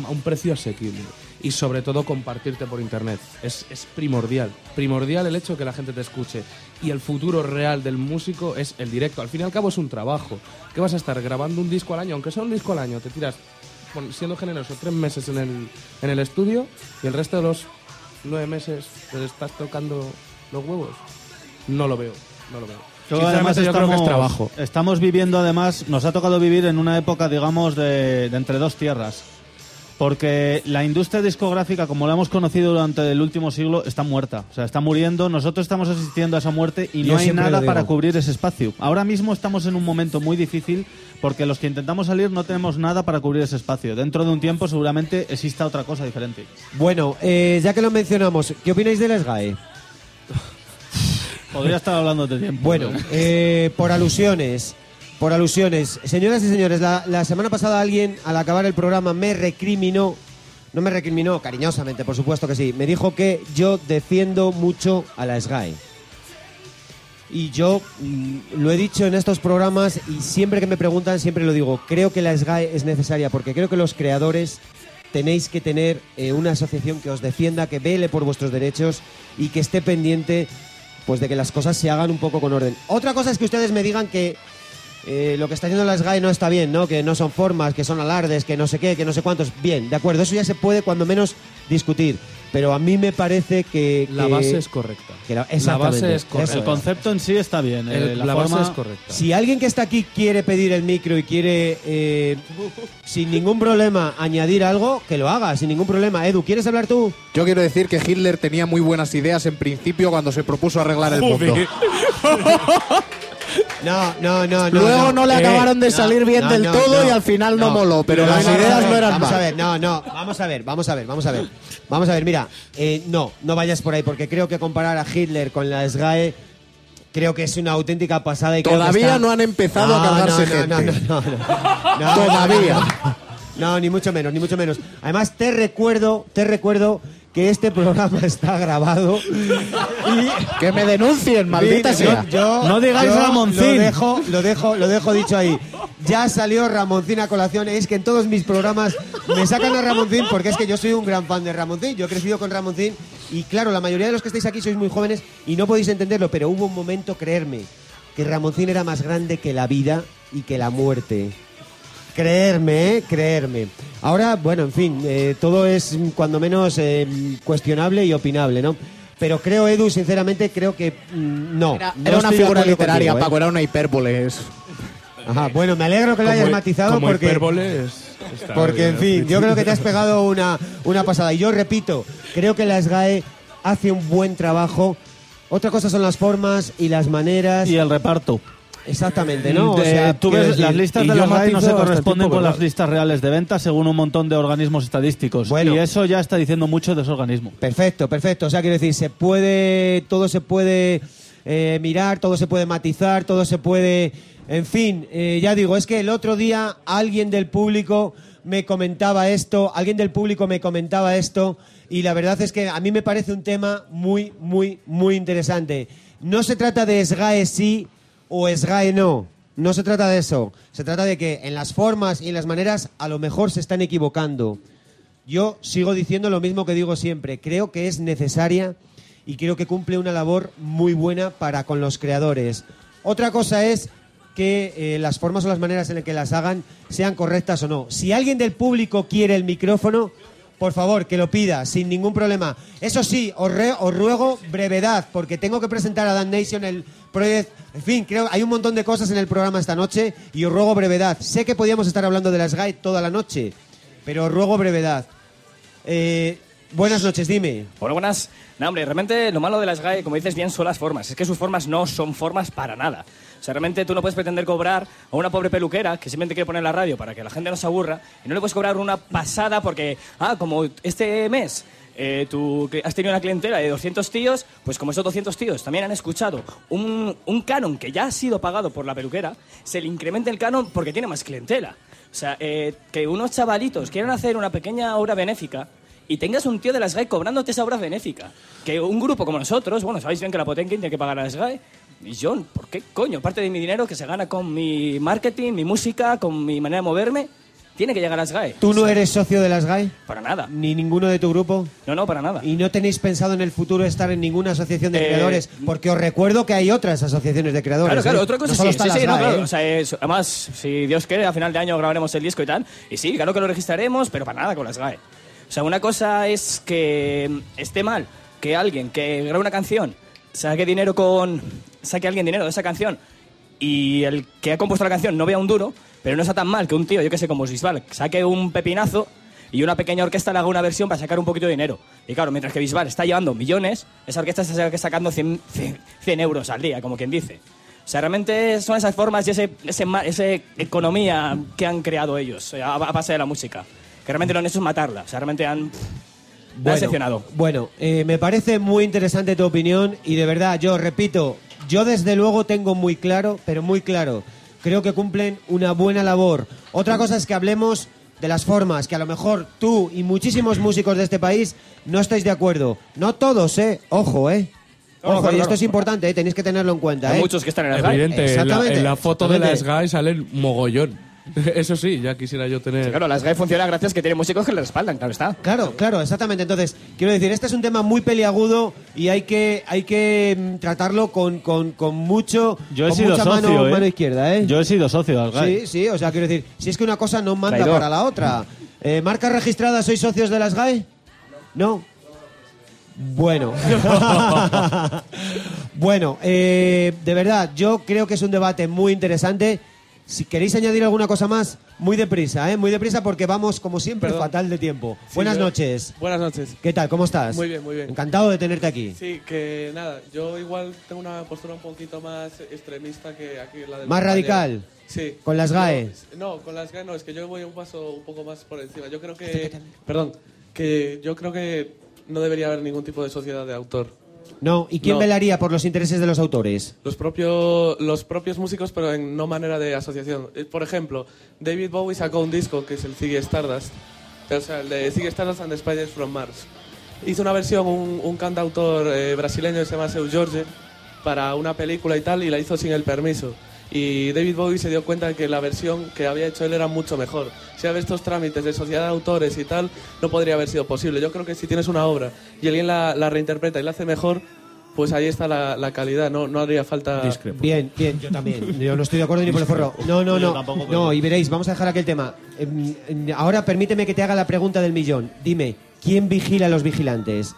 a un precio asequible. Y sobre todo compartirte por internet. Es, es primordial. Primordial el hecho de que la gente te escuche. Y el futuro real del músico es el directo. Al fin y al cabo es un trabajo. que vas a estar grabando un disco al año? Aunque sea un disco al año, te tiras, siendo generoso, tres meses en el, en el estudio y el resto de los nueve meses te estás tocando los huevos. No lo veo, no lo veo. Además yo creo que es estamos, trabajo. estamos viviendo, además, nos ha tocado vivir en una época, digamos, de, de entre dos tierras. Porque la industria discográfica, como la hemos conocido durante el último siglo, está muerta. O sea, está muriendo. Nosotros estamos asistiendo a esa muerte y Yo no hay nada para cubrir ese espacio. Ahora mismo estamos en un momento muy difícil porque los que intentamos salir no tenemos nada para cubrir ese espacio. Dentro de un tiempo seguramente exista otra cosa diferente. Bueno, eh, ya que lo mencionamos, ¿qué opináis del SGAE? Podría estar hablando de tiempo. Bueno, eh, por alusiones, por alusiones. Señoras y señores, la, la semana pasada alguien, al acabar el programa, me recriminó, no me recriminó, cariñosamente, por supuesto que sí, me dijo que yo defiendo mucho a la SGAE. Y yo mm, lo he dicho en estos programas y siempre que me preguntan, siempre lo digo, creo que la SGAE es necesaria porque creo que los creadores tenéis que tener eh, una asociación que os defienda, que vele por vuestros derechos y que esté pendiente pues de que las cosas se hagan un poco con orden. Otra cosa es que ustedes me digan que eh, lo que está haciendo la SGAE no está bien, ¿no? Que no son formas, que son alardes, que no sé qué, que no sé cuántos. Bien, de acuerdo, eso ya se puede cuando menos discutir. Pero a mí me parece que... La que- base es correcta. que la- la base es correcta. El concepto en sí está bien. eh, El- la, la forma base es correcta. Si alguien que está aquí quiere pedir el micro y quiere, eh, sin ningún problema, añadir algo, que lo haga, sin ningún problema. Edu, ¿quieres hablar tú? Yo quiero decir que Hitler tenía muy buenas ideas en principio cuando se propuso arreglar el mundo. No, no, no, no. Luego no le acabaron de salir bien del todo y al final no moló, pero las ideas no eran Vamos mal. a ver, no, no, vamos a ver, vamos a ver, vamos a ver. Vamos a ver, mira, eh, no, no vayas por ahí, porque creo que comparar a Hitler con la SGAE creo que es una auténtica pasada y creo que Todavía está- no han empezado a cargarse gente. No, no, no. Todavía. No, ni mucho menos, ni mucho menos. Además, te recuerdo, te recuerdo que este programa está grabado y Que me denuncien, maldita sea. yo- No digáis yo Ramoncín. Lo dejo, lo dejo, lo dejo dicho ahí. Ya salió Ramoncín a colación. Es que en todos mis programas me sacan a Ramoncín porque es que yo soy un gran fan de Ramoncín. Yo he crecido con Ramoncín y claro, la mayoría de los que estáis aquí sois muy jóvenes y no podéis entenderlo, pero hubo un momento, creerme, que Ramoncín era más grande que la vida y que la muerte. Creerme, ¿eh? creerme. Ahora, bueno, en fin, eh, todo es cuando menos eh, cuestionable y opinable, ¿no? Pero creo, Edu, sinceramente, creo que mm, no. Era, No era una figura literaria, contigo, ¿eh? Paco, era una hipérbole. Ajá, bueno, me alegro que lo hayas Como- matizado como porque... hipérbole es- está Porque, en fin, yo creo que te has pegado una, una pasada. Y yo repito, creo que la SGAE hace un buen trabajo. Otra cosa son las formas y las maneras. Y el reparto. Exactamente, ¿no? O sea, tú las listas de las RAE no se corresponden tipo, con las listas reales de venta según un montón de organismos estadísticos. Bueno. y eso ya está diciendo mucho de ese organismo. Perfecto, perfecto. O sea, quiero decir, se puede, todo se puede eh, mirar, todo se puede matizar, todo se puede, en fin, eh, ya digo, es que el otro día alguien del público me comentaba esto, alguien del público me comentaba esto y la verdad es que a mí me parece un tema muy, muy, muy interesante. No se trata de SGAE sí o SGAE no. No se trata de eso. Se trata de que en las formas y en las maneras a lo mejor se están equivocando. Yo sigo diciendo lo mismo que digo siempre. Creo que es necesaria y creo que cumple una labor muy buena para con los creadores. Otra cosa es que eh, las formas o las maneras en las que las hagan sean correctas o no. Si alguien del público quiere el micrófono, por favor, que lo pida, sin ningún problema. Eso sí, os, re- os ruego brevedad, porque tengo que presentar a Dan Nation el proyecto. En fin, creo hay un montón de cosas en el programa esta noche y os ruego brevedad. Sé que podíamos estar hablando de las GAE toda la noche, pero os ruego brevedad. Eh, buenas noches, dime. Bueno, buenas. No, hombre, realmente lo malo de las GAE, como dices bien, son las formas. Es que sus formas no son formas para nada. O sea, realmente tú no puedes pretender cobrar a una pobre peluquera que simplemente quiere poner la radio para que la gente no se aburra y no le puedes cobrar una pasada porque, ah, como este mes eh, tú has tenido una clientela de 200 tíos, pues como esos 200 tíos también han escuchado un, un canon que ya ha sido pagado por la peluquera, se le incrementa el canon porque tiene más clientela. O sea, eh, que unos chavalitos quieran hacer una pequeña obra benéfica y tengas un tío de la SGAE cobrándote esa obra benéfica. Que un grupo como nosotros, bueno, sabéis bien que la Potenkin tiene que pagar a la SGAE. Y yo, ¿por qué coño? Parte de mi dinero que se gana con mi marketing, mi música, con mi manera de moverme, tiene que llegar a la SGAE. ¿Tú no eres socio de las GAE? Para nada. ¿Ni ninguno de tu grupo? No, no, para nada. ¿Y no tenéis pensado en el futuro estar en ninguna asociación de Eh, creadores? Porque os recuerdo que hay otras asociaciones de creadores. Claro, claro, ¿eh? otra cosa no solo sí, está sí, las no, GAE, claro, ¿eh? o sea, es- además, si Dios quiere, a final de año grabaremos el disco y tal, y sí, claro que lo registraremos, pero para nada con las GAE. O sea, una cosa es que mm, esté mal que alguien que grabe una canción saque dinero con... saque alguien dinero de esa canción y el que ha compuesto la canción no vea un duro, pero no está tan mal que un tío, yo que sé, como Bisbal, saque un pepinazo y una pequeña orquesta le haga una versión para sacar un poquito de dinero. Y claro, mientras que Bisbal está llevando millones, esa orquesta está sacando 100, 100 100 euros al día, como quien dice. O sea, realmente son esas formas y ese, ese, ese economía que han creado ellos eh, a, a base de la música. Que realmente lo han hecho es matarla. O sea, realmente han, han decepcionado. Bueno, eh, me parece muy interesante tu opinión y de verdad, yo repito, yo desde luego tengo muy claro, pero muy claro, creo que cumplen una buena labor. Otra cosa es que hablemos de las formas, que a lo mejor tú y muchísimos músicos de este país no estáis de acuerdo. No todos, ¿eh? Ojo, ¿eh? Ojo, claro, y esto claro. es importante, ¿eh? tenéis que tenerlo en cuenta, Hay ¿eh? muchos que están en las GAE. Evidente, en la, Exactamente, en la foto de la. SGAE sale el mogollón. Eso sí, ya quisiera yo tener. Claro, la SGAE funciona gracias a que tiene músicos que le respaldan, claro está. Claro, claro, exactamente. Entonces, quiero decir, este es un tema muy peliagudo y hay que, hay que mm, tratarlo con, con, con mucho. Yo he con sido mucha socio, mano, ¿eh? mano izquierda, ¿eh? Yo he sido socio de Algai. Sí, sí, o sea, quiero decir, si es que una cosa no manda Traidor. para la otra. Eh, ¿Marca registrada, sois socios de las GAE? No. Bueno. bueno, eh, de verdad, yo creo que es un debate muy interesante. Si queréis añadir alguna cosa más, muy deprisa, ¿eh? Muy deprisa porque vamos, como siempre, Perdón. fatal de tiempo. Sí, Buenas yo- noches. Buenas noches. ¿Qué tal? ¿Cómo estás? Muy bien, muy bien. Encantado de tenerte aquí. Sí, que nada, yo igual tengo una postura un poquito más extremista que aquí la del Más compañero. radical. Sí. Con las GAE. Yo- no, con las GAE no, es que yo voy un paso un poco más por encima. Yo creo que... Perdón, que yo creo que no debería haber ningún tipo de sociedad de autor. No, ¿y quién No. velaría por los intereses de los autores? Los, propio- los propios músicos, pero en no manera de asociación. Eh, Por ejemplo, David Bowie sacó un disco que es el Ziggy Stardust, o sea, el de Ziggy Stardust and the Spiders from Mars. Hizo una versión, un, un cantautor eh, brasileño que se llama Seu Jorge, para una película y tal, y la hizo sin el permiso. Y David Bowie se dio cuenta de que la versión que había hecho él era mucho mejor. Si había estos trámites de sociedad de autores y tal, no podría haber sido posible. Yo creo que si tienes una obra y alguien la, la reinterpreta y la hace mejor, pues ahí está la, la calidad, no, no haría falta... Bien, bien, yo también. Yo no estoy de acuerdo ni por el forro. No, no, no. tampoco, pero- No, y veréis, vamos a dejar aquel tema. Em, em, Ahora permíteme que te haga la pregunta del millón. Dime, ¿quién vigila a los vigilantes?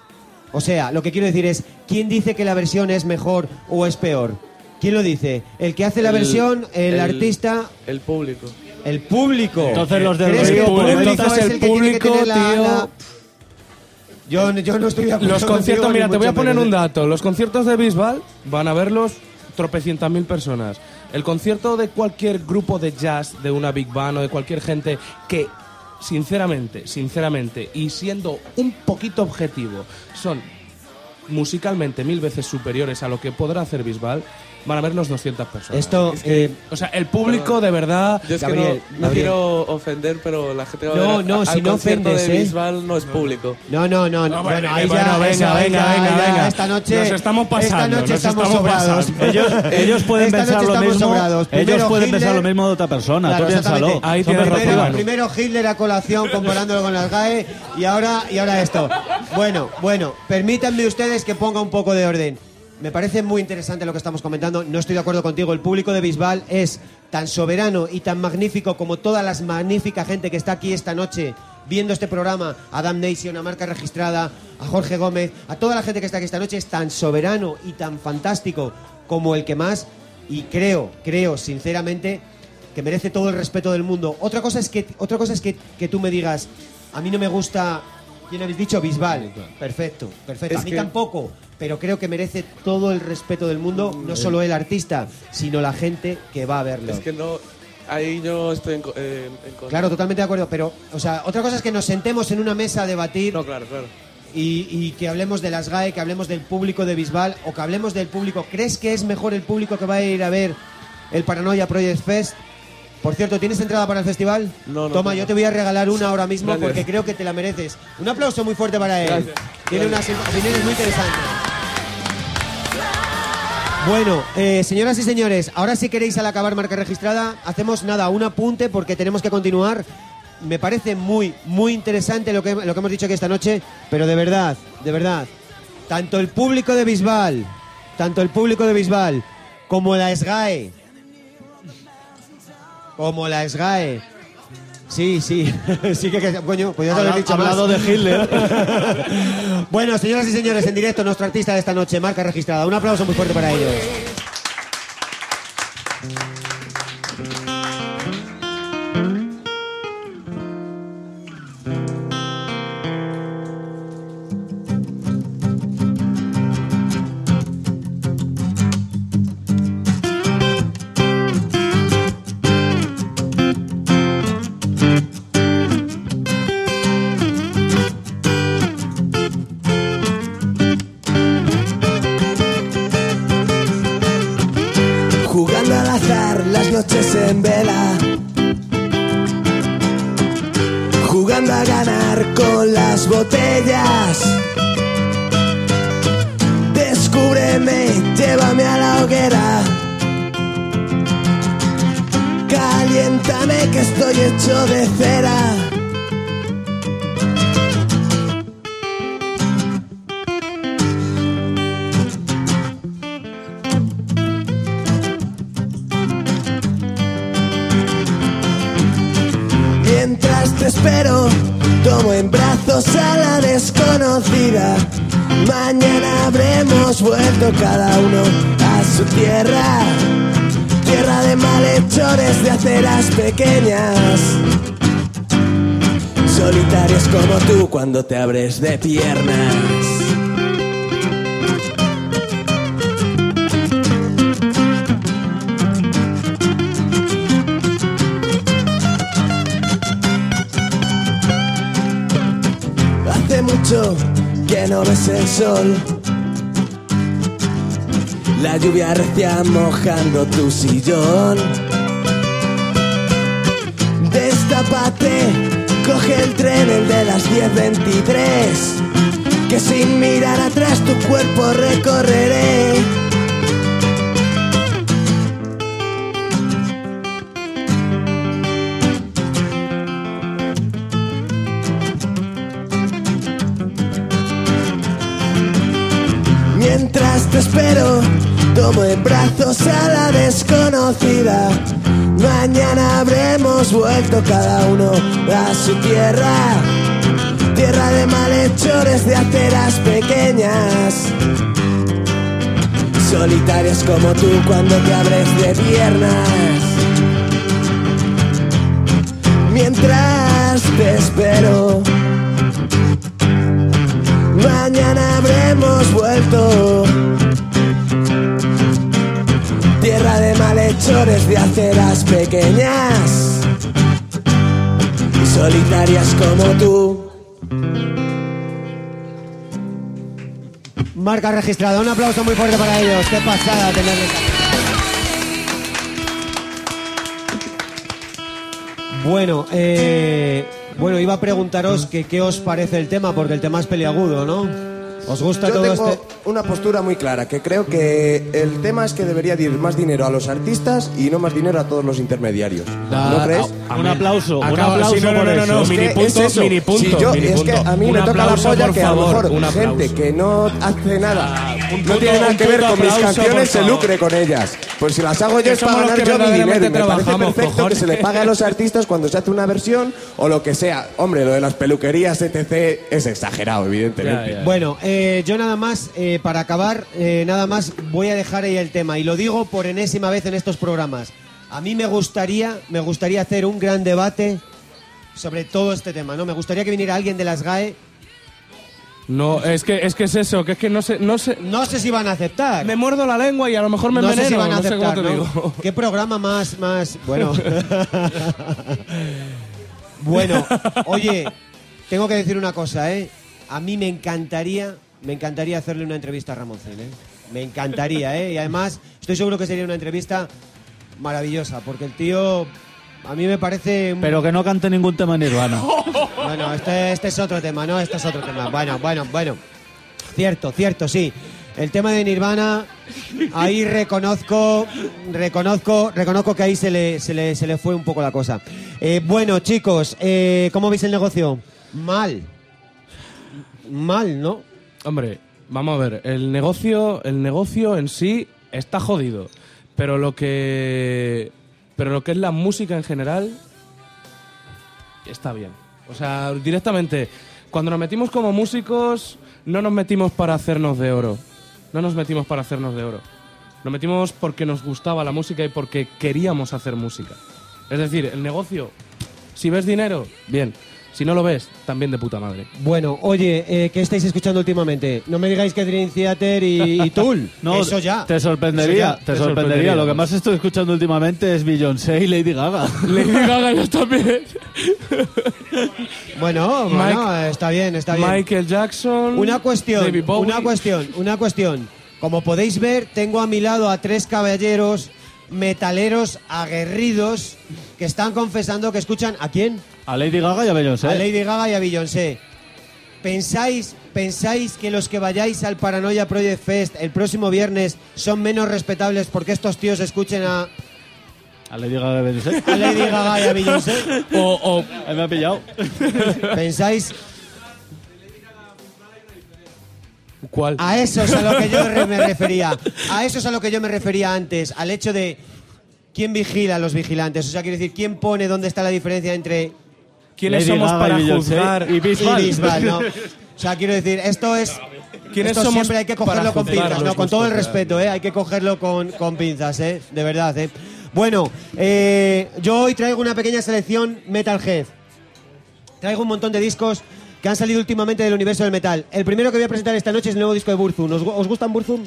O sea, lo que quiero decir es, ¿quién dice que la versión es mejor o es peor? ¿Quién lo dice? ¿El que hace la El- versión, el, el- artista, El público. el público? Entonces los del ¿Crees que río, el público entonces es el el que tiene que público, tener la- tío. la- Yo, yo no estoy de acuerdo Los conciertos, mira, te voy a poner menos. un dato. Los conciertos de Bisbal van a verlos tropecientas mil personas. El concierto de cualquier grupo de jazz, de una big band o de cualquier gente que, sinceramente, sinceramente, y siendo un poquito objetivo, son musicalmente mil veces superiores a lo que podrá hacer Bisbal, van a verlos 200 personas. Esto, eh, o sea, el público de verdad... Yo es Gabriel, que no, quiero ofender, pero la gente va a ver no, a- si al no concierto ofendes, de ¿eh? Bisbal no es público. No, no, no, no. No, bueno, ahí bueno, ya, venga, venga, venga, ya, venga. Esta noche, Nos estamos pasando, esta noche estamos estamos sobrados. Ellos, ellos pueden Esta pensar noche lo estamos mismo. sobrados. Ellos Primero pueden Hitler- pensar lo mismo de otra persona. Claro, Tú piénsalo. exactamente. Ahí Son tienes razón. primero, primero Hitler a colación comparándolo con las GAE y ahora, y ahora esto. Bueno, bueno, permítanme ustedes que ponga un poco de orden. Me parece muy interesante lo que estamos comentando. No estoy de acuerdo contigo. El público de Bisbal es tan soberano y tan magnífico como toda la magnífica gente que está aquí esta noche viendo este programa. A Adam Nation, a Marca Registrada, a Jorge Gómez, a toda la gente que está aquí esta noche es tan soberano y tan fantástico como el que más. Y creo, creo sinceramente que merece todo el respeto del mundo. Otra cosa es que, otra cosa es que, que tú me digas, a mí no me gusta, ¿quién habéis dicho? Bisbal. Perfecto, perfecto. Es a mí que- tampoco, pero creo que merece todo el respeto del mundo, no solo el artista, sino la gente que va a verlo. Es que no. Ahí yo estoy en, eh, en contra. Claro, totalmente de acuerdo, pero, o sea, otra cosa es que nos sentemos en una mesa a debatir No, claro, claro. y, y que hablemos de las GAE, que hablemos del público de Bisbal o que hablemos del público. ¿Crees que es mejor el público que va a ir a ver el Paranoia Project Fest? Por cierto, ¿tienes entrada para el festival? No, no Toma, tengo. yo te voy a regalar una ahora mismo Gracias. porque creo que te la mereces. Un aplauso muy fuerte para él. Gracias. Tiene unas opiniones muy interesantes. Bueno, eh, señoras y señores, ahora si queréis al acabar marca registrada, hacemos nada, un apunte porque tenemos que continuar. Me parece muy, muy interesante lo que, lo que hemos dicho aquí esta noche, pero de verdad, de verdad, tanto el público de Bisbal, tanto el público de Bisbal como la SGAE, como la SGAE, sí, sí, sí que, que coño, podías haber dicho hablado más. de Hitler. bueno, señoras y señores, en directo nuestro artista de esta noche, marca registrada. Un aplauso muy fuerte para ellos. En brazos a la desconocida. Mañana habremos vuelto cada uno a su tierra. Tierra de malhechores de aceras pequeñas. Solitarios como tú cuando te abres de piernas. Sol. La lluvia recia mojando tu sillón. Destápate, coge el tren, el de las 10.23. Que sin mirar atrás tu cuerpo recorreré. Tomo en brazos a la desconocida. Mañana habremos vuelto cada uno a su tierra. Tierra de malhechores de aceras pequeñas. Solitarios como tú cuando te abres de piernas. Mientras te espero. Mañana habremos vuelto. De malhechores de aceras pequeñas. Y solitarias como tú. Marca registrada, un aplauso muy fuerte para ellos. Qué pasada tenerles aquí. Bueno, eh, bueno, iba a preguntaros que qué os parece el tema, porque el tema es peliagudo, ¿no? ¿Os gusta Yo todo tengo este...? Una postura muy clara, que creo que el tema es que debería de ir más dinero a los artistas y no más dinero a todos los intermediarios. ¿No crees? Un aplauso, un aplauso sí, no, no, por no, no, mini punto, eso. mini punto, Si yo- mini es que punto. a mí Un me toca la polla que a lo mejor un gente que no hace nada, Ah, no tiene nada que ver con mis canciones, se lucre con ellas. Pues si las hago yo es para ganar yo mi dinero. Me parece perfecto cojones. que se le pague a los artistas cuando se hace una versión o lo que sea. Hombre, lo de las peluquerías, etc. es exagerado, evidentemente. Bueno, eh, yo nada más, eh, para acabar, eh, nada más voy a dejar ahí el tema. Y lo digo por enésima vez en estos programas. A mí me gustaría, me gustaría hacer un gran debate sobre todo este tema, ¿no? Me gustaría que viniera alguien de las GAE. No, es que, es que es eso, que es que no sé, no sé. No sé si van a aceptar. Me muerdo la lengua y a lo mejor me no enveneno, sé si van a no sé aceptar, cómo te ¿no? digo. ¿Qué programa más, más, bueno? bueno, oye, tengo que decir una cosa, ¿eh? A mí me encantaría, me encantaría hacerle una entrevista a Ramoncín, ¿eh? Me encantaría, ¿eh? Y además, estoy seguro que sería una entrevista maravillosa, porque el tío, a mí me parece... un- Pero que no cante ningún tema Nirvana. Bueno, este, este es otro tema, ¿no? Este es otro tema. Bueno, bueno, bueno. Cierto, cierto, sí. El tema de Nirvana, ahí reconozco, reconozco, reconozco que ahí se le, se le, se le fue un poco la cosa. Eh, bueno, chicos, eh, ¿cómo veis el negocio? Mal. Mal, ¿no? Hombre, vamos a ver, el negocio, el negocio en sí está jodido, pero lo que, pero lo que es la música en general está bien. O sea, directamente, cuando nos metimos como músicos, no nos metimos para hacernos de oro. No nos metimos para hacernos de oro. Nos metimos porque nos gustaba la música y porque queríamos hacer música. Es decir, el negocio, si ves dinero, bien. Si no lo ves, también de puta madre. Bueno, oye, eh, ¿qué estáis escuchando últimamente? No me digáis que Dream Theater y, y Tool. No, Eso ya. Te sorprendería, ya. te, sorprendería. Lo que más estoy escuchando últimamente es Beyoncé y Lady Gaga. Lady Gaga yo también. Bueno, bueno, está bien, está bien. Michael Jackson. Una cuestión, David Bowie. una cuestión, una cuestión. Como podéis ver, tengo a mi lado a tres caballeros metaleros aguerridos que están confesando que escuchan a quién? A Lady Gaga y a Beyoncé. A Lady Gaga y a Beyoncé. ¿Pensáis, ¿Pensáis que los que vayáis al Paranoia Project Fest el próximo viernes son menos respetables porque estos tíos escuchen a... A Lady Gaga y a Beyoncé. A Lady Gaga y a Beyoncé. O, o- me ha pillado. ¿Pensáis? ¿Cuál? A eso es a lo que yo me refería. A eso es a lo que yo me refería antes. Al hecho de quién vigila a los vigilantes. O sea, quiero decir, quién pone dónde está la diferencia entre ¿Quiénes Lady somos Gaga para y Beyoncé juzgar? y Bisbal. y Bisbal, ¿no? O sea, quiero decir, esto es. ¿Quiénes esto somos siempre hay que cogerlo con juzgar pinzas, los ¿no? Con todo el gustos, respeto, ¿eh? Hay que cogerlo con, con pinzas, ¿eh? De verdad, ¿eh? Bueno, eh, yo hoy traigo una pequeña selección Metalhead. Traigo un montón de discos que han salido últimamente del universo del metal. El primero que voy a presentar esta noche es el nuevo disco de Burzum. ¿Os, os gustan Burzum?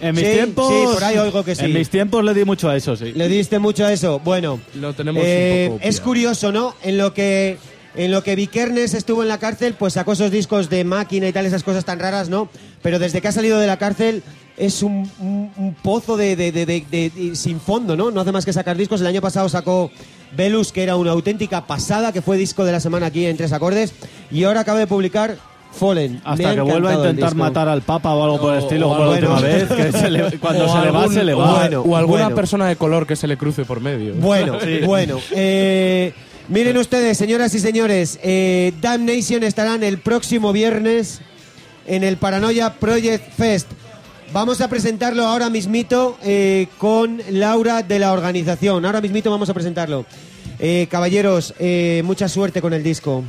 En mis Sí, tiempos. sí, por ahí oigo que sí. En mis tiempos le di mucho a eso, sí. Le diste mucho a eso. Bueno, Lo tenemos eh, un poco es curioso, ¿no? En lo que en lo que Vikernes estuvo en la cárcel, pues sacó esos discos de máquina y tal, esas cosas tan raras, ¿no? Pero desde que ha salido de la cárcel es un, un- un pozo de, de- de- de- de- de- sin fondo, ¿no? No hace más que sacar discos. El año pasado sacó Velus, que era una auténtica pasada, que fue disco de la semana aquí en Tres Acordes, y ahora acaba de publicar Fallen. Hasta ha que vuelva a intentar matar al Papa o algo por el O- estilo, o como la algo- última vez. Que se le- cuando O se le va, se le o- va. Bueno, o alguna bueno. persona de color que se le cruce por medio. Bueno, bueno. eh, miren ustedes, señoras y señores, eh, Damnation estarán el próximo viernes en el Paranoia Project Fest. Vamos a presentarlo ahora mismito eh, con Laura de la organización. Ahora mismito vamos a presentarlo. Eh, caballeros, eh, mucha suerte con el disco.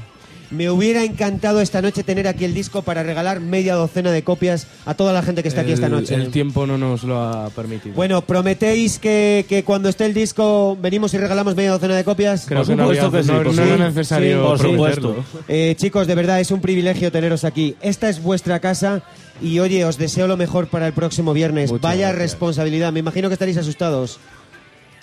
Me hubiera encantado esta noche tener aquí el disco para regalar media docena de copias a toda la gente que está aquí esta noche. El tiempo no nos lo ha permitido. Bueno, ¿prometéis que, que cuando esté el disco venimos y regalamos media docena de copias? Creo por que no, había- que sí, no- por no era supuesto. necesario Sí, por prometerlo. supuesto. Eh, chicos, de verdad es un privilegio teneros aquí. Esta es vuestra casa y oye, os deseo lo mejor para el próximo viernes. Muchas Vaya gracias. responsabilidad. Me imagino que estaréis asustados.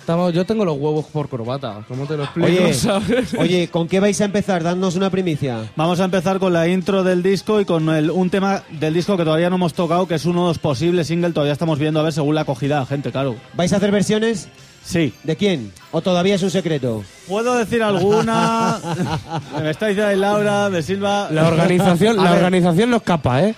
Estamos- yo tengo los huevos por corbata. ¿Cómo te lo explico? Oye, ¿sabes? oye, ¿con qué vais a empezar? Dadnos una primicia. Vamos a empezar con la intro del disco y con el- un tema del disco que todavía no hemos tocado, que es uno de los posibles singles. Todavía estamos viendo a ver según la acogida gente, claro. ¿Vais a hacer versiones? Sí. ¿De quién? ¿O todavía es un secreto? ¿Puedo decir alguna? Me está diciendo ahí Laura, de Silva. La organización, la organización no escapa, ¿eh?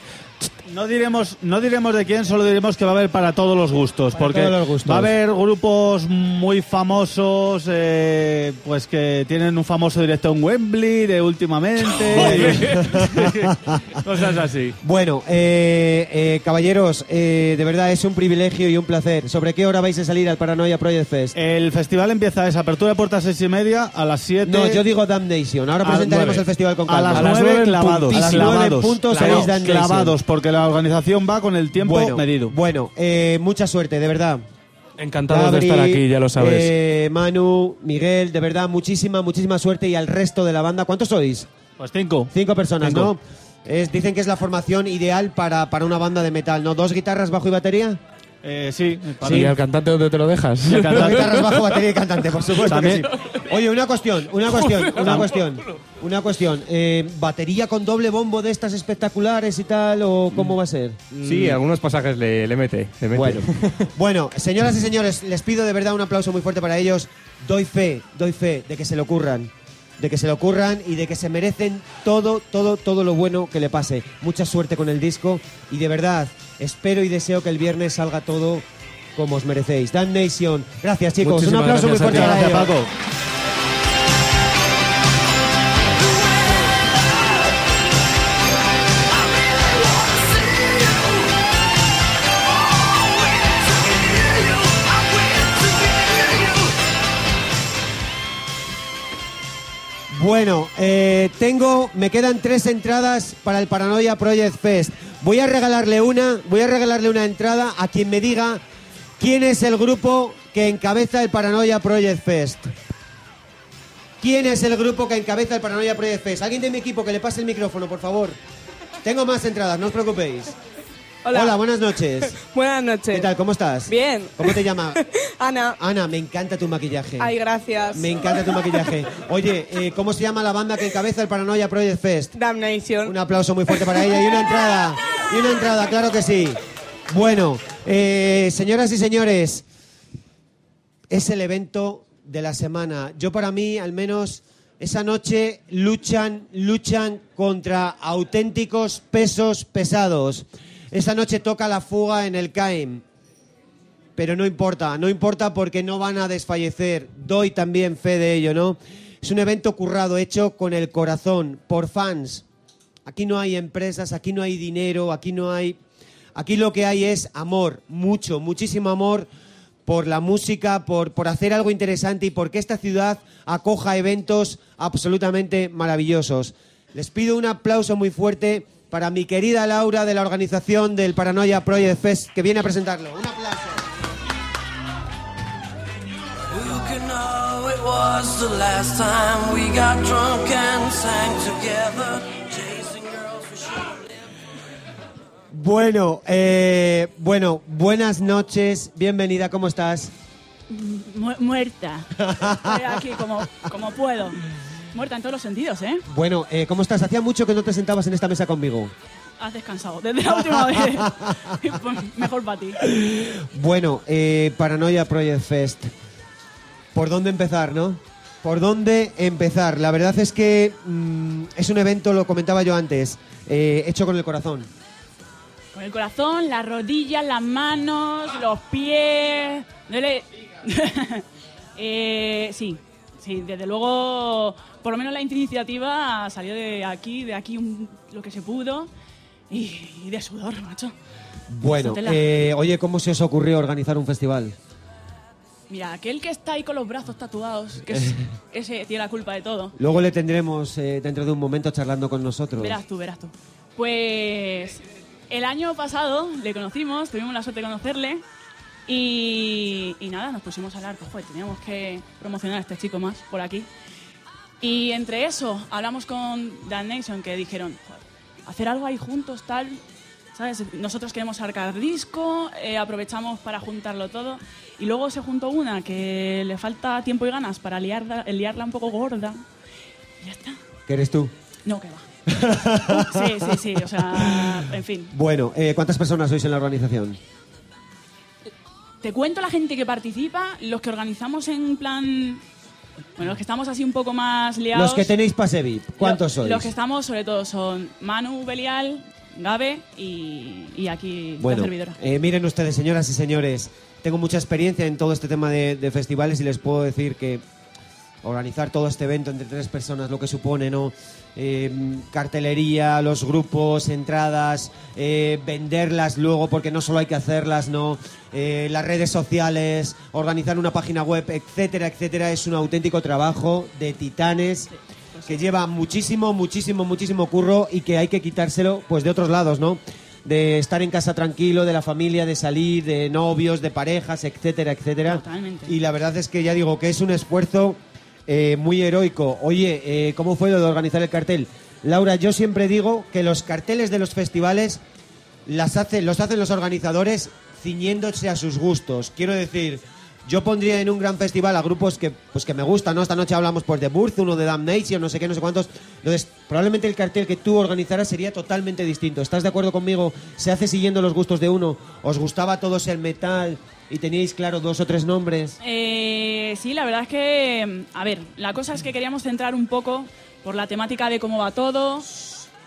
No diremos, no diremos de quién, solo diremos que va a haber para todos los gustos. Para porque todos los gustos. va a haber grupos muy famosos, eh, pues que tienen un famoso directo en Wembley de últimamente. y- cosas así. Bueno, eh, eh, caballeros, eh, de verdad es un privilegio y un placer. ¿Sobre qué hora vais a salir al Paranoia Project Fest? El festival empieza esa apertura de puertas seis y media a las 7. No, yo digo Damnation. Ahora A presentaremos el festival con A calma. las, A las nueve clavados. A las clavados. nueve puntos Claro, seréis Damnation. clavados, porque la organización va con el tiempo bueno, medido. Bueno, eh, mucha suerte, de verdad. Encantados Gabri, de estar aquí, ya lo sabes. eh, Manu, Miguel, de verdad, muchísima, muchísima suerte y al resto de la banda. ¿Cuántos sois? Pues cinco. Cinco personas, Cinco. ¿no? Es, dicen que es la formación ideal para, para una banda de metal, ¿no? ¿Dos guitarras, bajo y batería? Eh, sí, ¿Y al cantante dónde te lo dejas? El Dos cantante. guitarras, bajo, batería y cantante, por supuesto También. que sí. Oye, una cuestión, una cuestión, una cuestión, una cuestión. Eh, ¿Batería con doble bombo de estas espectaculares y tal o cómo va a ser? Sí, algunos pasajes le, le mete. le mete. Bueno, bueno, señoras y señores, les pido de verdad un aplauso muy fuerte para ellos. Doy fe, doy fe de que se le ocurran, de que se le ocurran y de que se merecen todo, todo, todo lo bueno que le pase. Mucha suerte con el disco y de verdad espero y deseo que el viernes salga todo como os merecéis. Dan Nation, gracias chicos, Muchísimas un aplauso muy gracias fuerte Gracias. Paco. Bueno, eh, tengo, me quedan tres entradas para el Paranoia Project Fest. Voy a regalarle una, voy a regalarle una entrada a quien me diga quién es el grupo que encabeza el Paranoia Project Fest. ¿Quién es el grupo que encabeza el Paranoia Project Fest? Alguien de mi equipo que le pase el micrófono, por favor. Tengo más entradas, no os preocupéis. Hola. buenas noches. Buenas noches. ¿Qué tal? ¿Cómo estás? Bien. ¿Cómo te llamas? Ana. Ana, me encanta tu maquillaje. Ay, gracias. Me encanta tu maquillaje. Oye, eh, ¿cómo se llama la banda que encabeza el Paranoia Project Fest? Damnation. Un aplauso muy fuerte para ella y una entrada. Y una entrada, claro que sí. Bueno, eh, señoras y señores, es el evento de la semana. Yo para mí, al menos, esa noche luchan, luchan contra auténticos pesos pesados. Esa noche toca la fuga en el CAIM. pero no importa, no importa porque no van a desfallecer. Doy también fe de ello, ¿no? Es un evento currado, hecho con el corazón, por fans. Aquí no hay empresas, aquí no hay dinero, aquí no hay... Aquí lo que hay es amor, mucho, muchísimo amor por la música, por, por hacer algo interesante y porque esta ciudad acoja eventos absolutamente maravillosos. Les pido un aplauso muy fuerte para mi querida Laura de la organización del Paranoia Project Fest que viene a presentarlo. Un aplauso. Bueno, eh, bueno, buenas noches, bienvenida, ¿cómo estás? Mu- muerta. Estoy aquí como, como puedo. Muerta en todos los sentidos, ¿eh? Bueno, eh, ¿cómo estás? Hacía mucho que no te sentabas en esta mesa conmigo. Has descansado desde la última vez. Pues Mejor para ti. Bueno, eh, Paranoia Project Fest. ¿Por dónde empezar, no? ¿Por dónde empezar? La verdad es que mm, es un evento, lo comentaba yo antes, eh, hecho con el corazón. Con el corazón, las rodillas, las manos, los pies. Eh, sí, sí, desde luego, por lo menos la iniciativa salió de aquí, de aquí un- lo que se pudo. Y, y de sudor, macho. Bueno, eh, oye, ¿cómo se os ocurrió organizar un festival? Mira, aquel que está ahí con los brazos tatuados, que es- ese tiene la culpa de todo. Luego le tendremos eh, dentro de un momento charlando con nosotros. Verás tú, verás tú. Pues el año pasado le conocimos, tuvimos la suerte de conocerle y, y nada, nos pusimos a hablar, pues teníamos que promocionar a este chico más por aquí. Y entre eso hablamos con Dan Nation que dijeron, "Joder, hacer algo ahí juntos, tal, ¿sabes? Nosotros queremos sacar disco, eh, aprovechamos para juntarlo todo. Y luego se juntó una que le falta tiempo y ganas para liarla, liarla un poco gorda. Y ya está. ¿Qué eres tú? No, que va. Sí, sí, sí, o sea, en fin. Bueno, eh, ¿cuántas personas sois en la organización? Te cuento la gente que participa, los que organizamos en plan... Bueno, los que estamos así un poco más liados... Los que tenéis pase VIP, ¿cuántos Lo- sois? Los que estamos sobre todo son Manu, Belial, Gabe y, y aquí la Bueno, servidora. eh, miren ustedes, señoras y señores, tengo mucha experiencia en todo este tema de, de festivales y les puedo decir que organizar todo este evento entre tres personas, lo que supone, ¿no? Eh, cartelería, los grupos, entradas, eh, venderlas luego, porque no solo hay que hacerlas, ¿no? Eh, las redes sociales, organizar una página web, etcétera, etcétera, es un auténtico trabajo de titanes que lleva muchísimo, muchísimo, muchísimo curro y que hay que quitárselo, pues, de otros lados, ¿no? De estar en casa tranquilo, de la familia, de salir, de novios, de parejas, etcétera, etcétera. Totalmente. Y la verdad es que ya digo que es un esfuerzo eh, muy heroico. Oye, eh, ¿cómo fue lo de organizar el cartel? Laura, yo siempre digo que los carteles de los festivales las hace, los hacen los organizadores ciñéndose a sus gustos. Quiero decir, yo pondría en un gran festival a grupos que, pues que me gustan, ¿no? Esta noche hablamos pues de Burzum o de Damnation, no sé qué, no sé cuántos. Entonces, probablemente el cartel que tú organizaras sería totalmente distinto. ¿Estás de acuerdo conmigo? ¿Se hace siguiendo los gustos de uno? ¿Os gustaba a todos el metal y teníais claro dos o tres nombres? Eh, sí, la verdad es que, a ver, la cosa es que queríamos centrar un poco por la temática de cómo va todo.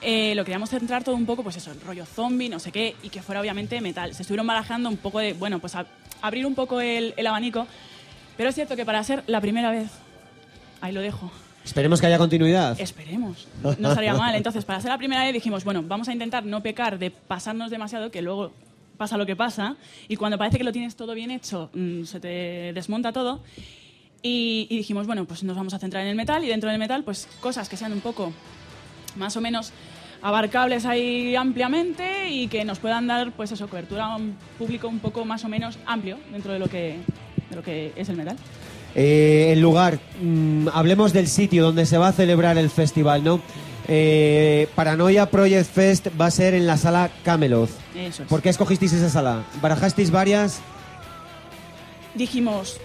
eh, lo queríamos centrar todo un poco, pues eso, el rollo zombie, no sé qué, y que fuera obviamente metal. Se estuvieron barajando un poco de, bueno, pues a- abrir un poco el, el abanico. Pero es cierto que para ser la primera vez, ahí lo dejo, Esperemos que haya continuidad. Esperemos. No estaría mal. Entonces, para ser la primera vez dijimos, bueno, vamos a intentar no pecar de pasarnos demasiado, que luego pasa lo que pasa, y cuando parece que lo tienes todo bien hecho, mm, se te desmonta todo. Y, dijimos, bueno, pues nos vamos a centrar en el metal, y dentro del metal, pues cosas que sean un poco más o menos abarcables ahí ampliamente y que nos puedan dar, pues eso, cobertura a un público un poco más o menos amplio dentro de lo que, de lo que es el metal. Eh, el lugar, mm, hablemos del sitio donde se va a celebrar el festival, ¿no? Eh, Paranoia Project Fest va a ser en la sala Camelot. Eso es. ¿Por qué escogisteis esa sala? ¿Barajasteis varias? dijimos,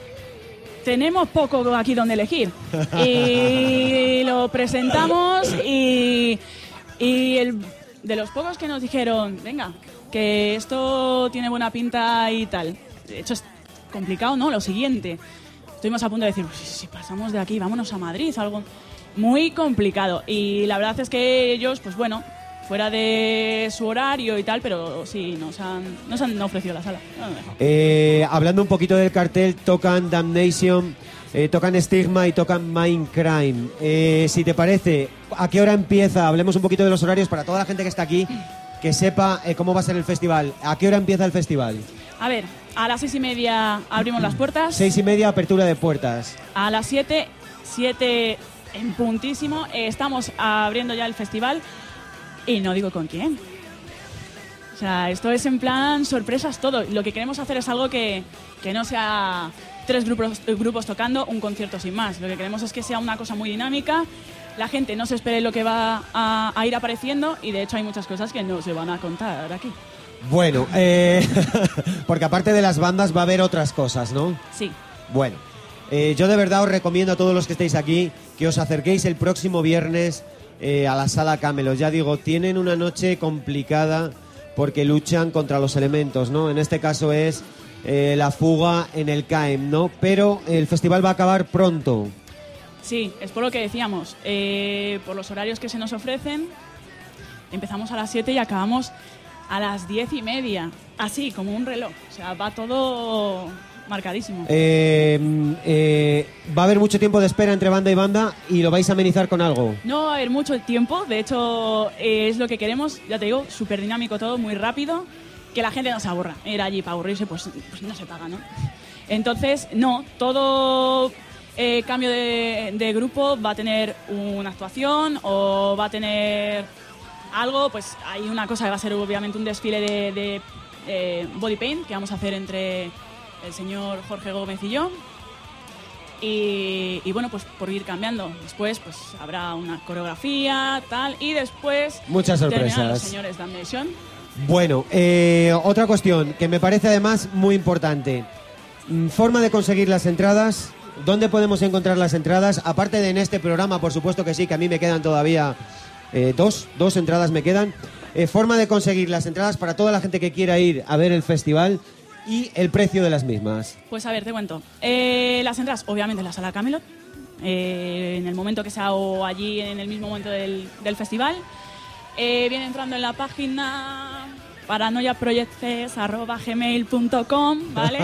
tenemos poco aquí donde elegir. Y lo presentamos y, y el, de los pocos que nos dijeron, venga, que esto tiene buena pinta y tal. De hecho, es complicado, ¿no? Lo siguiente. Estuvimos a punto de decir, "Pues, si pasamos de aquí, vámonos a Madrid, algo muy complicado. Y la verdad es que ellos, pues bueno, fuera de su horario y tal, pero sí, nos han, nos han ofrecido la sala. No, no, no. Eh, hablando un poquito del cartel, tocan Damnation, eh, tocan Stigma y tocan Mindcrime. Eh, si te parece, ¿a qué hora empieza? Hablemos un poquito de los horarios para toda la gente que está aquí, que sepa eh, cómo va a ser el festival. ¿A qué hora empieza el festival? A ver, a las seis y media abrimos las puertas. Seis y media, apertura de puertas. A las 7, 7 en puntísimo, estamos abriendo ya el festival y no digo con quién. O sea, esto es en plan sorpresas todo. Lo que queremos hacer es algo que, que no sea tres grupos, grupos tocando, un concierto sin más. Lo que queremos es que sea una cosa muy dinámica, la gente no se espere lo que va a, a ir apareciendo y de hecho hay muchas cosas que no se van a contar aquí. Bueno, eh, porque aparte de las bandas va a haber otras cosas, ¿no? Sí. Bueno, eh, yo de verdad os recomiendo a todos los que estéis aquí que os acerquéis el próximo viernes eh, a la sala Camelos. Ya digo, tienen una noche complicada porque luchan contra los elementos, ¿no? En este caso es eh, la fuga en el CAEM, ¿no? Pero el festival va a acabar pronto. Sí, es por lo que decíamos. eh, por los horarios que se nos ofrecen, empezamos a las 7 y acabamos a las 10 y media. Así, como un reloj. O sea, va todo marcadísimo. Eh, eh, va a haber mucho tiempo de espera entre banda y banda y lo vais a amenizar con algo. No va a haber mucho tiempo, de hecho eh, es lo que queremos, ya te digo, súper dinámico todo, muy rápido, que la gente no se aburra. Ir allí para aburrirse, pues, pues no se paga, ¿no? Entonces, no, todo eh, cambio de, de grupo va a tener una actuación o va a tener algo, pues hay una cosa que va a ser obviamente un desfile de, de, eh, body paint que vamos a hacer entre el señor Jorge Gómez y yo. Y, y bueno, pues por ir cambiando. Después pues habrá una coreografía, tal, y después... Muchas sorpresas. los señores Damnation. Bueno, eh, otra cuestión que me parece además muy importante. Mm, Forma de conseguir las entradas. ¿Dónde podemos encontrar las entradas? Aparte de en este programa, por supuesto que sí, que a mí me quedan todavía eh, dos, dos entradas me quedan. Eh, forma de conseguir las entradas para toda la gente que quiera ir a ver el festival y el precio de las mismas. Pues a ver, te cuento. Eh, las entradas, obviamente, en la sala Camelot. eh, en el momento que sea o allí en el mismo momento del, del festival. Eh, viene entrando en la página paranoiaprojectes.gmail.com, ¿vale?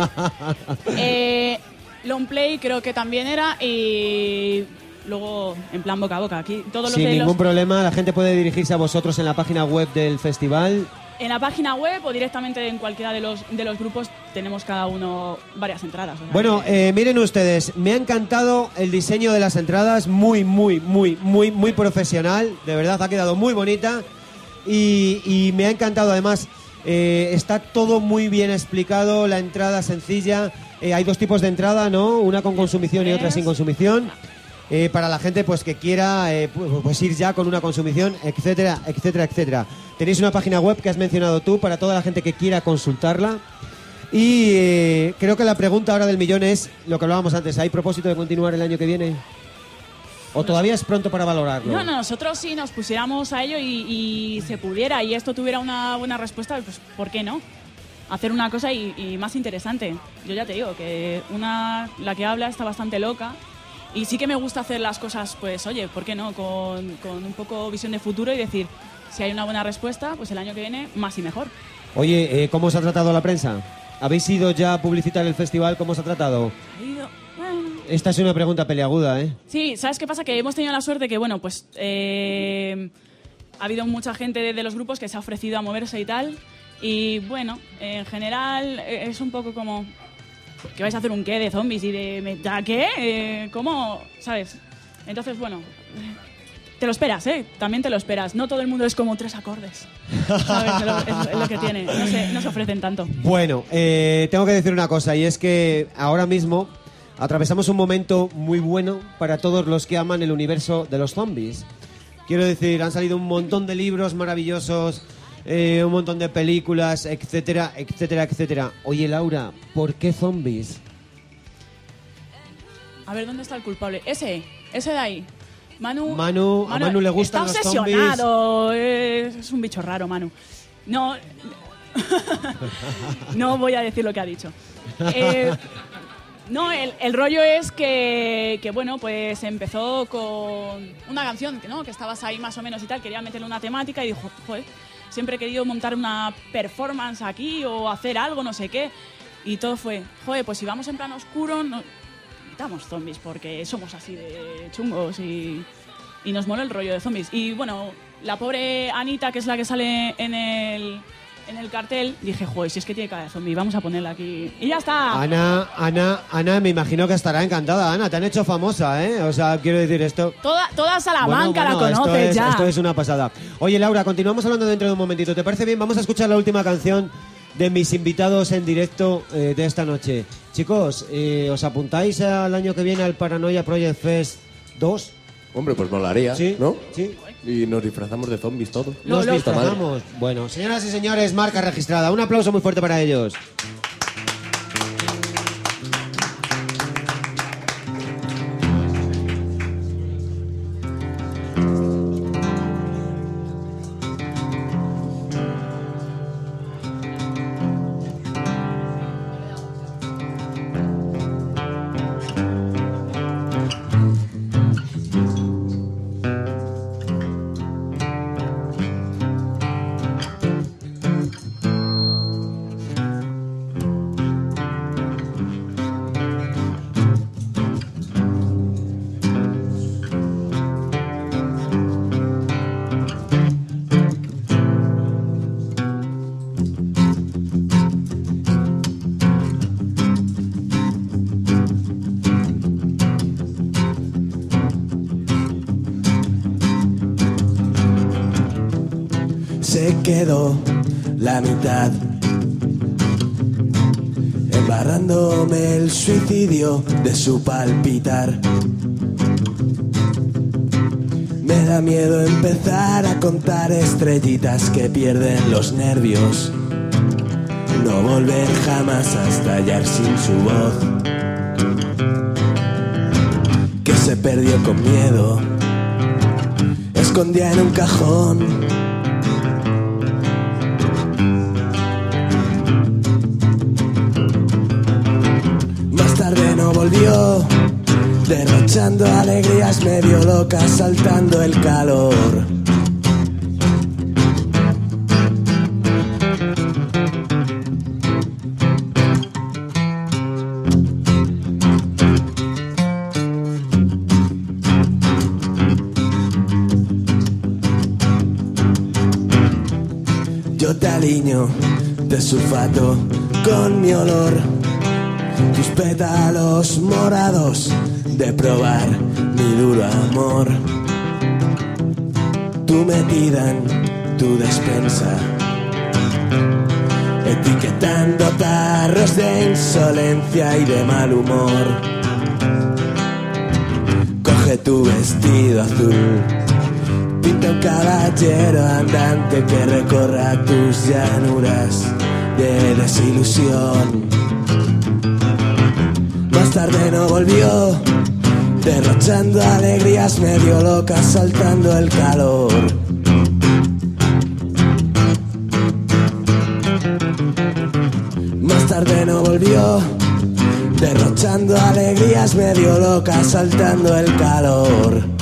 eh, Longplay creo que también era y luego en plan boca a boca. Aquí todos los Sin los- ningún problema, la gente puede dirigirse a vosotros en la página web del festival. En la página web o directamente en cualquiera de los, de los grupos tenemos cada uno varias entradas. o sea Bueno, que- eh, miren ustedes, me ha encantado el diseño de las entradas, muy, muy, muy, muy, muy profesional, de verdad ha quedado muy bonita y, y me ha encantado además, eh, está todo muy bien explicado, la entrada sencilla, eh, hay dos tipos de entrada, ¿no? Una con consumición y otra sin consumición. Eh, para la gente pues que quiera eh, pu- pues ir ya con una consumición, etcétera, etcétera, etcétera. Tenéis una página web que has mencionado tú para toda la gente que quiera consultarla. Y eh, creo que la pregunta ahora del millón es lo que hablábamos antes. ¿Hay propósito de continuar el año que viene? ¿O todavía es pronto para valorarlo? No, no, nosotros si nos pusiéramos a ello y, y se pudiera y esto tuviera una buena respuesta, pues ¿por qué no? Hacer una cosa y, y más interesante. Yo ya te digo que una la que habla está bastante loca y sí que me gusta hacer las cosas, pues oye, ¿por qué no? Con, con un poco visión de futuro y decir, si hay una buena respuesta, pues el año que viene más y mejor. Oye, eh, ¿cómo os ha tratado la prensa? ¿Habéis ido ya a publicitar el festival? ¿Cómo os ha tratado? Ha ido- bueno, Esta es una pregunta peleaguda, ¿eh? Sí, ¿sabes qué pasa? Que hemos tenido la suerte que, bueno, pues eh, ha habido mucha gente de, de los grupos que se ha ofrecido a moverse y tal. Y bueno, en general eh, es un poco como que vais a hacer un qué de zombies y de me- ¿ya qué? Eh, ¿Cómo? ¿Sabes? Entonces, bueno, te lo esperas, ¿eh? También te lo esperas. No todo el mundo es como tres acordes. ¿Sabes? Es lo que tiene. No se, no se ofrecen tanto. Bueno, eh, tengo que decir una cosa y es que ahora mismo atravesamos un momento muy bueno para todos los que aman el universo de los zombies. Quiero decir, han salido un montón de libros maravillosos, eh, un montón de películas, etcétera, etcétera, etcétera. Oye, Laura, ¿por qué zombies? A ver, ¿dónde está el culpable? Ese, ese de ahí. Manu, Manu- a Manu le gustan está los obsesionado. Es, es un bicho raro, Manu. No, no voy a decir lo que ha dicho. Eh, No, el, el rollo es que, que, bueno, pues empezó con una canción, que no, que estabas ahí más o menos y tal, quería meterle una temática y dijo, joder, siempre he querido montar una performance aquí o hacer algo, no sé qué. Y todo fue, joder, pues si vamos en plan oscuro, no, quitamos zombies porque somos así de chungos y, y nos mola el rollo de zombies. Y bueno, la pobre Anita, que es la que sale en el, en el cartel, dije, joder, si es que tiene cara de zombie, vamos a ponerla aquí. Y ya está. Ana, Ana, Ana, me imagino que estará encantada. Ana, te han hecho famosa, ¿eh? O sea, quiero decir esto. Toda, toda Salamanca Bueno, bueno, la esto conoce es- ya. Esto es una pasada. Oye, Laura, continuamos hablando dentro de un momentito. ¿Te parece bien? Vamos a escuchar la última canción de mis invitados en directo eh, de esta noche. Chicos, eh, ¿os apuntáis al año que viene al Paranoia Project Fest 2? Hombre, pues molaría, Sí, ¿no? Sí. Y nos disfrazamos de zombies todos. Nos disfrazamos. Bueno, señoras y señores, marca registrada. Un aplauso muy fuerte para ellos. Mitad. Embarrándome el suicidio de su palpitar. Me da miedo empezar a contar estrellitas que pierden los nervios. No volver jamás a estallar sin su voz. Que se perdió con miedo. Escondía en un cajón tarde no volvió, derrochando alegrías medio locas, saltando el calor. Yo te aliño de sulfato con mi olor tus pétalos morados de probar mi duro amor. Tu metida en tu despensa, etiquetando tarros de insolencia y de mal humor. Coge tu vestido azul, pinta un caballero andante que recorra tus llanuras de desilusión. Tarde no volvió, derrochando alegrías medio locas, saltando el calor. Más tarde no volvió, derrochando alegrías medio locas, saltando el calor.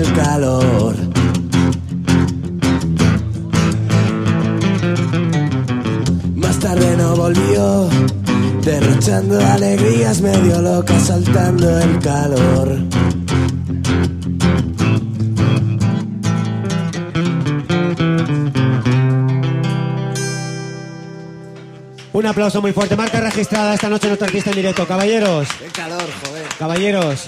El calor. Más tarde no volvió, derrochando alegrías medio locas, saltando el calor. Un aplauso muy fuerte. Marca registrada esta noche nuestro artista en directo. Caballeros, Qué calor, joder. caballeros,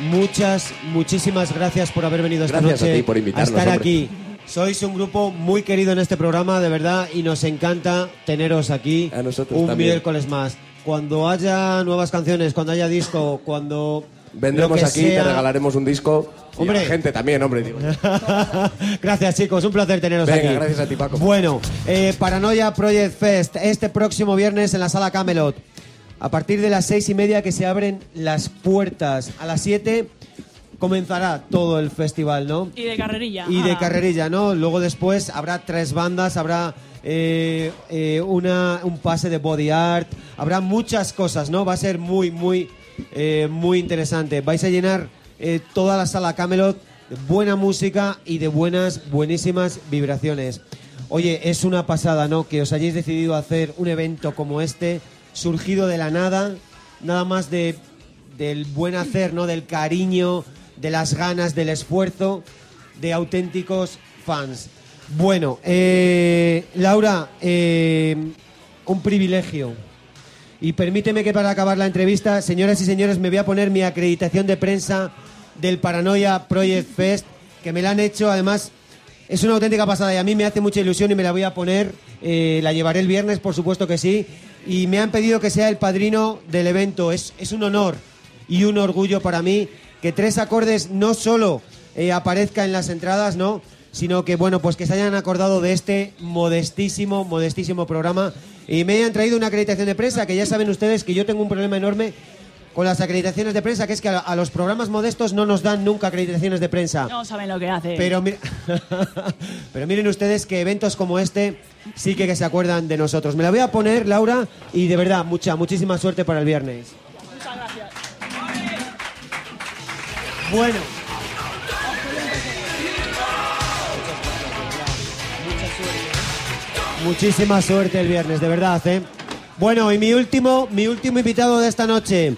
muchas, muchísimas gracias por haber venido esta Gracias a noche ti por invitarnos, estar hombre. aquí. Sois un grupo muy querido en este programa, de verdad, y nos encanta teneros aquí un también. miércoles más. Cuando haya nuevas canciones, cuando haya disco, cuando Vendremos aquí, te sea- regalaremos un disco. Y Hombre. a la gente también, hombre. digo. gracias chicos, un placer teneros Venga, aquí. gracias a ti, Paco. Bueno, eh, Paranoia Project Fest, este próximo viernes en la sala Camelot. A partir de las seis y media que se abren las puertas. A las siete comenzará todo el festival, ¿no? Y de carrerilla. Y de Ah. carrerilla, ¿no? Luego después habrá tres bandas, habrá eh, eh, una, un pase de body art, habrá muchas cosas, ¿no? Va a ser muy, muy, eh, muy interesante. Vais a llenar toda la sala Camelot de buena música y de buenas, buenísimas vibraciones. Oye, es una pasada, ¿no? Que os hayáis decidido hacer un evento como este, surgido de la nada, nada más de del buen hacer, ¿no? Del cariño, de las ganas, del esfuerzo de auténticos fans. Bueno, eh, Laura, eh, un privilegio. Y permíteme que para acabar la entrevista, señoras y señores, me voy a poner mi acreditación de prensa del Paranoia Project Fest, que me la han hecho, además, es una auténtica pasada y a mí me hace mucha ilusión y me la voy a poner. eh, la llevaré el viernes, por supuesto que sí. Y me han pedido que sea el padrino del evento. Es, es un honor y un orgullo para mí que Tres Acordes no solo eh, aparezca en las entradas, ¿no? Sino que, bueno, pues que se hayan acordado de este modestísimo, modestísimo programa y me hayan traído una acreditación de prensa, que ya saben ustedes que yo tengo un problema enorme con las acreditaciones de prensa, que es que a, a los programas modestos no nos dan nunca acreditaciones de prensa. No saben lo que hace. Pero, mi- Pero miren ustedes que eventos como este sí que, que se acuerdan de nosotros. Me la voy a poner, Laura, y de verdad, mucha, muchísima suerte para el viernes. Muchas gracias. Bueno. Muchísima suerte el viernes, de verdad, ¿eh? Bueno, y mi último, mi último invitado de esta noche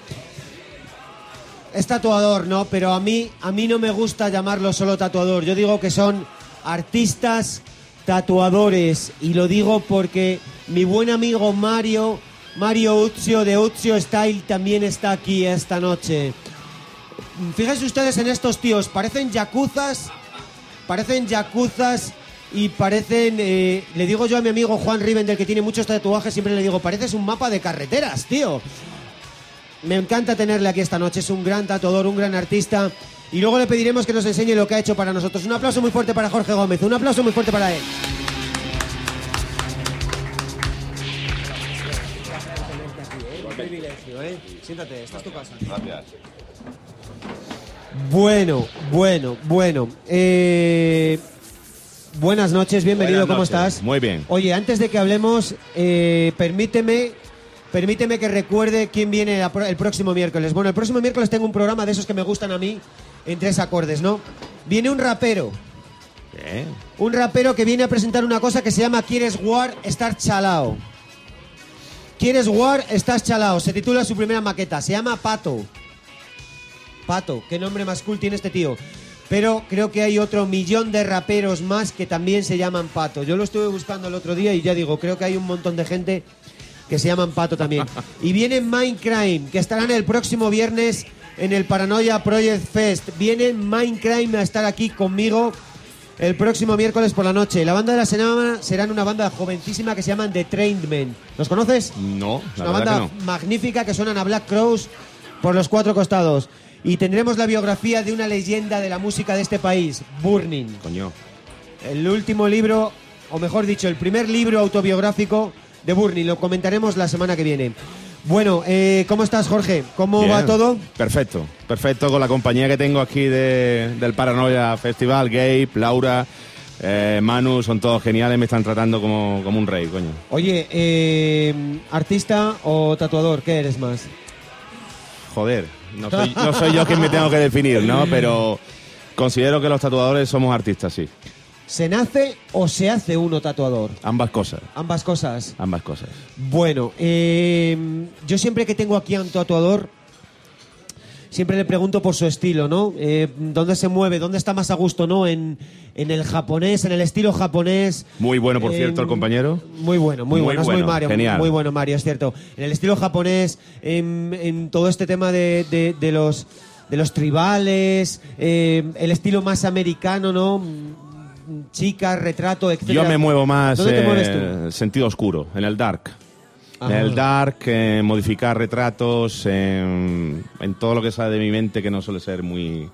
es tatuador, ¿no? Pero a mí, a mí no me gusta llamarlo solo tatuador. Yo digo que son artistas tatuadores. Y lo digo porque mi buen amigo Mario, Mario Uzio de Uzio Style también está aquí esta noche. Fíjense ustedes en estos tíos, parecen yacuzas, parecen yacuzas y parecen, eh, le digo yo a mi amigo Juan Riven, del que tiene muchos tatuajes, siempre le digo, pareces un mapa de carreteras, tío. Me encanta tenerle aquí esta noche, es un gran tatuador, un gran artista. Y luego le pediremos que nos enseñe lo que ha hecho para nosotros. Un aplauso muy fuerte para Jorge Gómez, un aplauso muy fuerte para él. Siéntate, esta es tu casa. Gracias. Bueno, bueno, bueno. Eh, buenas noches, bienvenido, Buenas ¿cómo noches. estás? Muy bien. Oye, antes de que hablemos, eh, permíteme, permíteme que recuerde quién viene el próximo miércoles. Bueno, el próximo miércoles tengo un programa de esos que me gustan a mí, en tres acordes, ¿no? Viene un rapero, un rapero que viene a presentar una cosa que se llama ¿Quieres War? Estar Chalao. ¿Quieres War? Estás Chalao. Se titula su primera maqueta. Se llama Pato. Pato. Qué nombre más cool tiene este tío. Pero creo que hay otro millón de raperos más que también se llaman Pato. Yo lo estuve buscando el otro día y ya digo, creo que hay un montón de gente que se llaman Pato también. Y viene Mindcrime, que estarán el próximo viernes en el Paranoia Project Fest. Viene Mindcrime a estar aquí conmigo el próximo miércoles por la noche. La banda de la semana serán una banda jovencísima que se llaman The Trained Men. ¿Los conoces? No, Es una banda que no. magnífica que suenan a Black Crows por los cuatro costados. Y tendremos la biografía de una leyenda de la música de este país, Burning. Coño. El último libro, o mejor dicho, el primer libro autobiográfico de Burning. Lo comentaremos la semana que viene. Bueno, eh, ¿cómo estás, Jorge? ¿Cómo Bien. va todo? Perfecto, perfecto con la compañía que tengo aquí de- del Paranoia Festival, Gabe, Laura, eh, Manu, son todos geniales, me están tratando como, como un rey, coño. Oye, eh, ¿artista o tatuador? ¿Qué eres más? Joder, no soy, no soy yo quien me tengo que definir, ¿no? Pero considero que los tatuadores somos artistas, sí. ¿Se nace o se hace uno tatuador? Ambas cosas, Ambas cosas. ambas cosas. Bueno, eh, yo siempre que tengo aquí a un tatuador, siempre le pregunto por su estilo, ¿no? Eh, ¿Dónde se mueve? ¿Dónde está más a gusto, no? En, en el japonés, en el estilo japonés. Muy bueno, por Eh, cierto, el compañero. Muy bueno, muy, Muy bueno, es muy bueno, Mario, genial. muy bueno Mario, es cierto. En el estilo japonés, en, en todo este tema de, de- de los de los tribales, eh, el estilo más americano, ¿no? Chicas, retrato, etc. Yo me muevo más ¿Dónde te eh, mueves tú? sentido oscuro, en el dark. En el dark, en modificar retratos, en, en todo lo que sale de mi mente que no suele ser muy,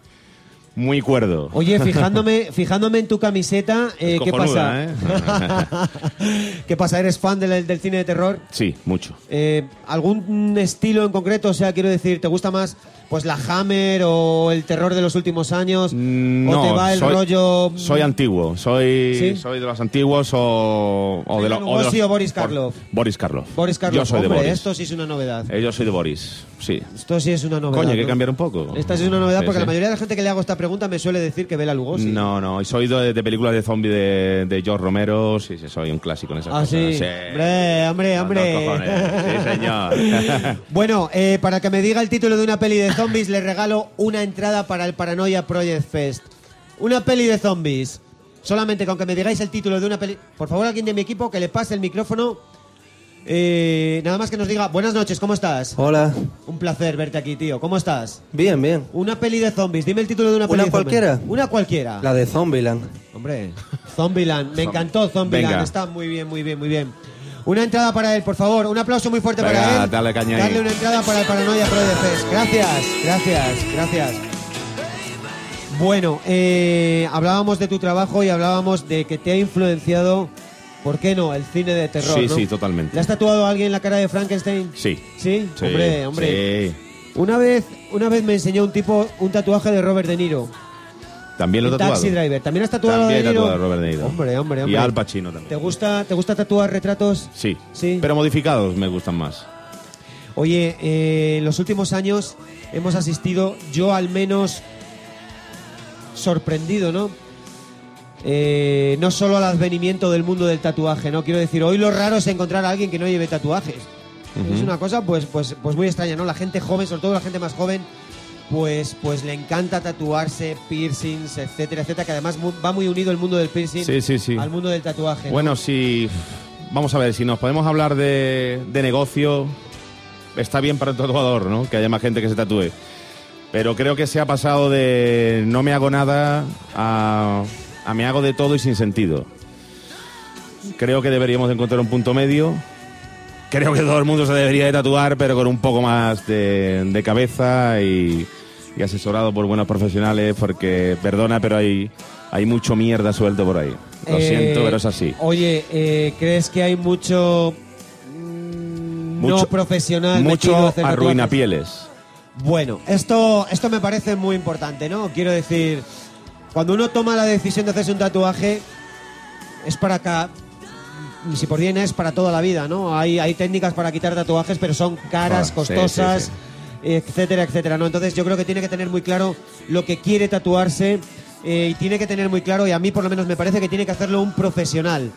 muy cuerdo. Oye, fijándome, fijándome en tu camiseta, eh, ¿qué pasa? ¿Qué pasa? ¿Eres fan del, del cine de terror? Sí, mucho. Eh, ¿Algún estilo en concreto? O sea, quiero decir, ¿te gusta más pues la Hammer o el terror de los últimos años? ¿O No, te va el soy, rollo...? Soy antiguo, soy, ¿Sí? soy de los antiguos o, o de, lo- o de los... O Boris Karloff? Boris Karloff. Boris Karloff, Yo soy hombre, de Boris. esto sí es una novedad. Eh, yo soy de Boris, sí. Esto sí es una novedad. Coño, hay que ¿no? cambiar un poco. Esta sí es una novedad Sí, porque sí. la mayoría de la gente que le hago esta pregunta me suele decir que Bela Lugosi. No, no, soy de, de películas de zombie de, de George Romero, sí, sí, soy un clásico en esas Ah, cosas. sí. Hombre, hombre, hombre. Sí, señor. Bueno, eh, para que me diga el título de una peli de zombies, le regalo una entrada para el Paranoia Project Fest. Una peli de zombies. Solamente con que me digáis el título de una peli. Por favor, alguien de mi equipo que le pase el micrófono. Eh, nada más que nos diga, buenas noches, ¿cómo estás? Hola. Un placer verte aquí, tío. ¿Cómo estás? Bien, bien. Una peli de zombies. Dime el título de una peli ¿Una de zombies. cualquiera? Una cualquiera. La de Zombieland. Hombre, Zombieland. Me encantó Zombieland. Venga. Está muy bien, muy bien, muy bien. Una entrada para él, por favor. Un aplauso muy fuerte Venga, para él. dale caña. Darle una entrada para el Paranoia Pro de Fest. Gracias, gracias, gracias. Bueno, eh, hablábamos de tu trabajo y hablábamos de que te ha influenciado, ¿por qué no?, el cine de terror. Sí, ¿no? sí, totalmente. ¿Le has tatuado a alguien la cara de Frankenstein? Sí. ¿Sí? Sí, hombre, hombre. sí. Una vez, una vez me enseñó un tipo un tatuaje de Robert De Niro. También lo en tatuado. Taxi Driver. ¿También has tatuado También a tatuado a Robert De Niro. Hombre, hombre, Y hombre. a Al Pacino también. ¿Te gusta, ¿Te gusta tatuar retratos? Sí. Sí. Pero modificados me gustan más. Oye, eh, en los últimos años hemos asistido, yo al menos sorprendido, ¿no? Eh, no solo al advenimiento del mundo del tatuaje, ¿no? Quiero decir, hoy lo raro es encontrar a alguien que no lleve tatuajes. Ujú. Es una cosa, pues, pues, pues muy extraña, ¿no? La gente joven, sobre todo la gente más joven, pues, pues le encanta tatuarse, piercings, etcétera, etcétera, que además va muy unido el mundo del piercing Sí, sí, sí. al mundo del tatuaje. ¿no? Bueno, si. Vamos a ver, si nos podemos hablar de, de negocio, está bien para el tatuador, ¿no? Que haya más gente que se tatúe. Pero creo que se ha pasado de no me hago nada a, a me hago de todo y sin sentido. Creo que deberíamos de encontrar un punto medio. Creo que todo el mundo se debería de tatuar, pero con un poco más de, de cabeza y, y asesorado por buenos profesionales, porque, perdona, pero hay, hay mucho mierda suelto por ahí. Lo Eh, siento, pero es así. Oye, eh, ¿crees que hay mucho mm, no Mucho- profesional metido a Mucho hacer arruina tatuajes? pieles. Bueno, esto, esto me parece muy importante, ¿no? Quiero decir, cuando uno toma la decisión de hacerse un tatuaje, es para acá. Si por bien es para toda la vida, ¿no? Hay, hay técnicas para quitar tatuajes, pero son caras, Joder, sí, costosas, sí, etcétera, etcétera, ¿no? Entonces yo creo que tiene que tener muy claro lo que quiere tatuarse eh, y tiene que tener muy claro, y a mí por lo menos me parece que tiene que hacerlo un profesional.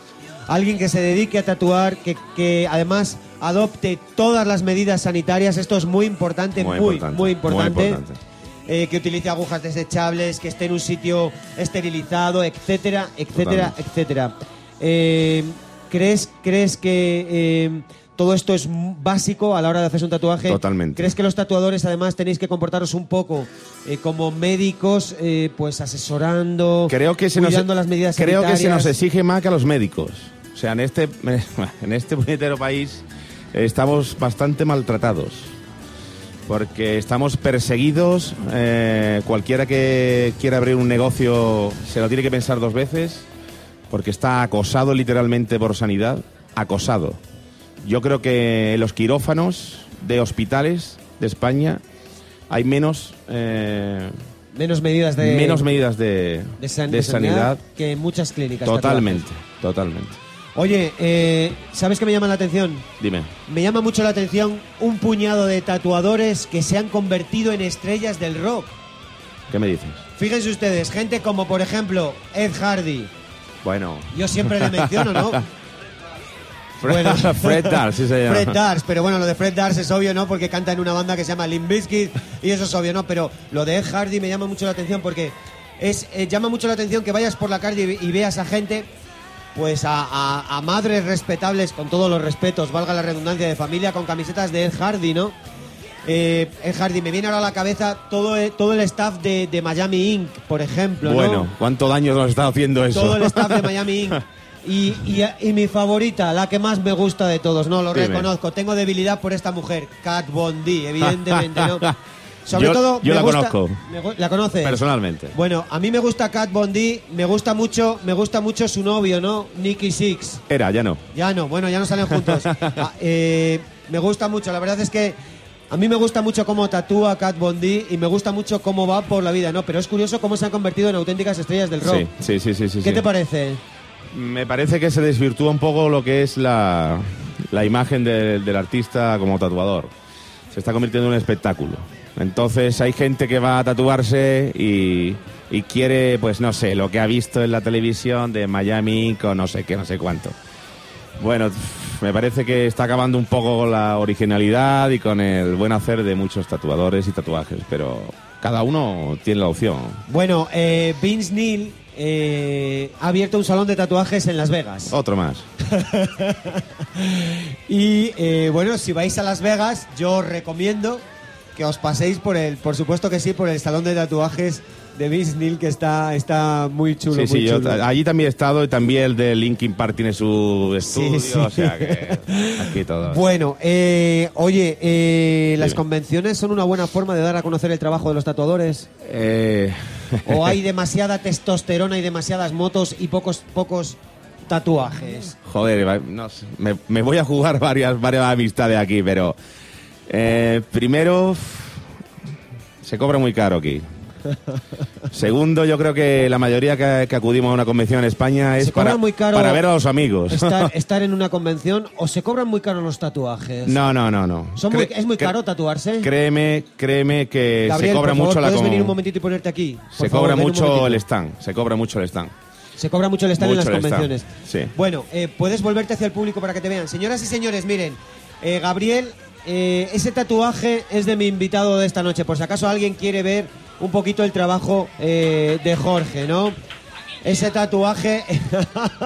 Alguien que se dedique a tatuar, que, que además adopte todas las medidas sanitarias. Esto es muy importante, muy, muy importante. muy importante. Eh, que utilice agujas desechables, que esté en un sitio esterilizado, etcétera, etcétera, Totalmente. etcétera. Eh, ¿crees, ¿Crees que todo esto es básico a la hora de hacerse un tatuaje? Totalmente. ¿Crees que los tatuadores además tenéis que comportaros un poco eh, como médicos, eh, pues asesorando, Creo que se nos, cuidando las medidas creo que se nos exige más que a los médicos. O sea, en este, en este puñetero país eh, estamos bastante maltratados. Porque estamos perseguidos. eh, cualquiera que quiera abrir un negocio se lo tiene que pensar dos veces. Porque está acosado literalmente por sanidad. Acosado. Yo creo que en los quirófanos de hospitales de España hay menos. eh, Menos medidas de, menos medidas de, de san- de de sanidad. que en muchas clínicas. Totalmente, tatuajes. totalmente. Oye, eh, ¿sabes qué me llama la atención? Dime. Me llama mucho la atención un puñado de tatuadores que se han convertido en estrellas del rock. ¿Qué me dices? Fíjense ustedes, gente como por ejemplo Ed Hardy. Bueno. Yo siempre le menciono, ¿no? Fred, Bueno. Fred Darst, sí se llama. Fred Darst, pero bueno, lo de Fred Darst es obvio, ¿no? Porque canta en una banda que se llama Limp Bizkit y eso es obvio, ¿no? Pero lo de Ed Hardy me llama mucho la atención porque es eh, llama mucho la atención que vayas por la calle y, y veas a gente, pues a, a- a madres respetables, con todos los respetos, valga la redundancia de familia, con camisetas de Ed Hardy, ¿no? Eh, eh, Hardy, me viene ahora a la cabeza todo el, todo el staff de, de Miami Inc., por ejemplo. ¿no? Bueno, ¿cuánto daño nos está haciendo eso? Todo el staff de Miami Inc. Y, y- y mi favorita, la que más me gusta de todos, no lo Dime. reconozco. Tengo debilidad por esta mujer, Kat Von D, evidentemente, ¿no? Sobre Yo- todo, yo me la gusta- conozco. me ¿La conoces? Personalmente. Bueno, a mí me gusta Kat Von D, me gusta mucho, me gusta mucho su novio, ¿no? Nicky Six. Era, ya no. Ya no, bueno, ya no salen juntos. Ah, eh, me gusta mucho, la verdad es que a mí me gusta mucho cómo tatúa Kat Von D y me gusta mucho cómo va por la vida, ¿no? Pero es curioso cómo se han convertido en auténticas estrellas del rock. Sí, sí, sí, sí. sí, ¿Qué sí. te parece? Me parece que se desvirtúa un poco lo que es la, la imagen de- del artista como tatuador. Se está convirtiendo en un espectáculo. Entonces hay gente que va a tatuarse y, quiere, pues no sé, lo que ha visto en la televisión de Miami con no sé qué, no sé cuánto. Bueno, me parece que está acabando un poco la originalidad y con el buen hacer de muchos tatuadores y tatuajes, pero cada uno tiene la opción. Bueno, eh, Vince Neil eh, ha abierto un salón de tatuajes en Las Vegas. Otro más. Y eh, bueno, si vais a Las Vegas, yo os recomiendo que os paséis por el, por supuesto que sí, por el salón de tatuajes de Neil, que está, está muy chulo. Sí, muy sí, yo chulo. ta- allí también he estado y también el de Linkin Park tiene su estudio, sí. o sea que aquí todo. Bueno, eh, oye, eh, ¿las convenciones son una buena forma de dar a conocer el trabajo de los tatuadores? Eh, ¿O hay demasiada testosterona y demasiadas motos y pocos, pocos tatuajes? joder, no sé, me, me voy a jugar varias, varias amistades aquí, pero eh, primero se cobra muy caro aquí. Segundo, yo creo que la mayoría que, que acudimos a una convención en España es ¿Se cobra para, muy caro para ver a los amigos. Estar, estar en una convención o se cobran muy caro los tatuajes? No, no, no, no. Son muy- ¿Es muy caro tatuarse? Créeme, créeme que Gabriel, se cobra por favor, mucho la ¿puedes venir un momentito y ponerte aquí? Por Se favor, cobra mucho el stand, se cobra mucho el stand. Se cobra mucho el stand en Mucho las el stand, convenciones. sí. Bueno, eh, puedes volverte hacia el público para que te vean. Señoras y señores, miren, eh, Gabriel, eh, ese tatuaje es de mi invitado de esta noche. Por si acaso alguien quiere ver un poquito el trabajo eh, de Jorge, ¿no? Ese tatuaje,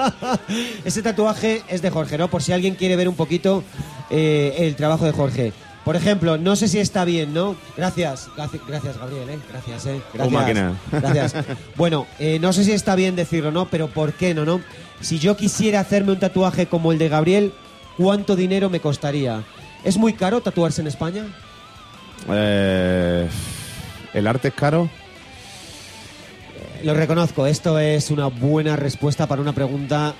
ese tatuaje es de Jorge, ¿no? Por si alguien quiere ver un poquito eh, el trabajo de Jorge. Por ejemplo, no sé si está bien, ¿no? Gracias, gracias, Gabriel, ¿eh? Gracias, ¿eh? Gracias. máquina. Gracias. Bueno, eh, no sé si está bien decirlo, ¿no? Pero ¿por qué no, no? Si yo quisiera hacerme un tatuaje como el de Gabriel, ¿cuánto dinero me costaría? ¿Es muy caro tatuarse en España? Eh, ¿El arte es caro? Lo reconozco, esto es una buena respuesta para una pregunta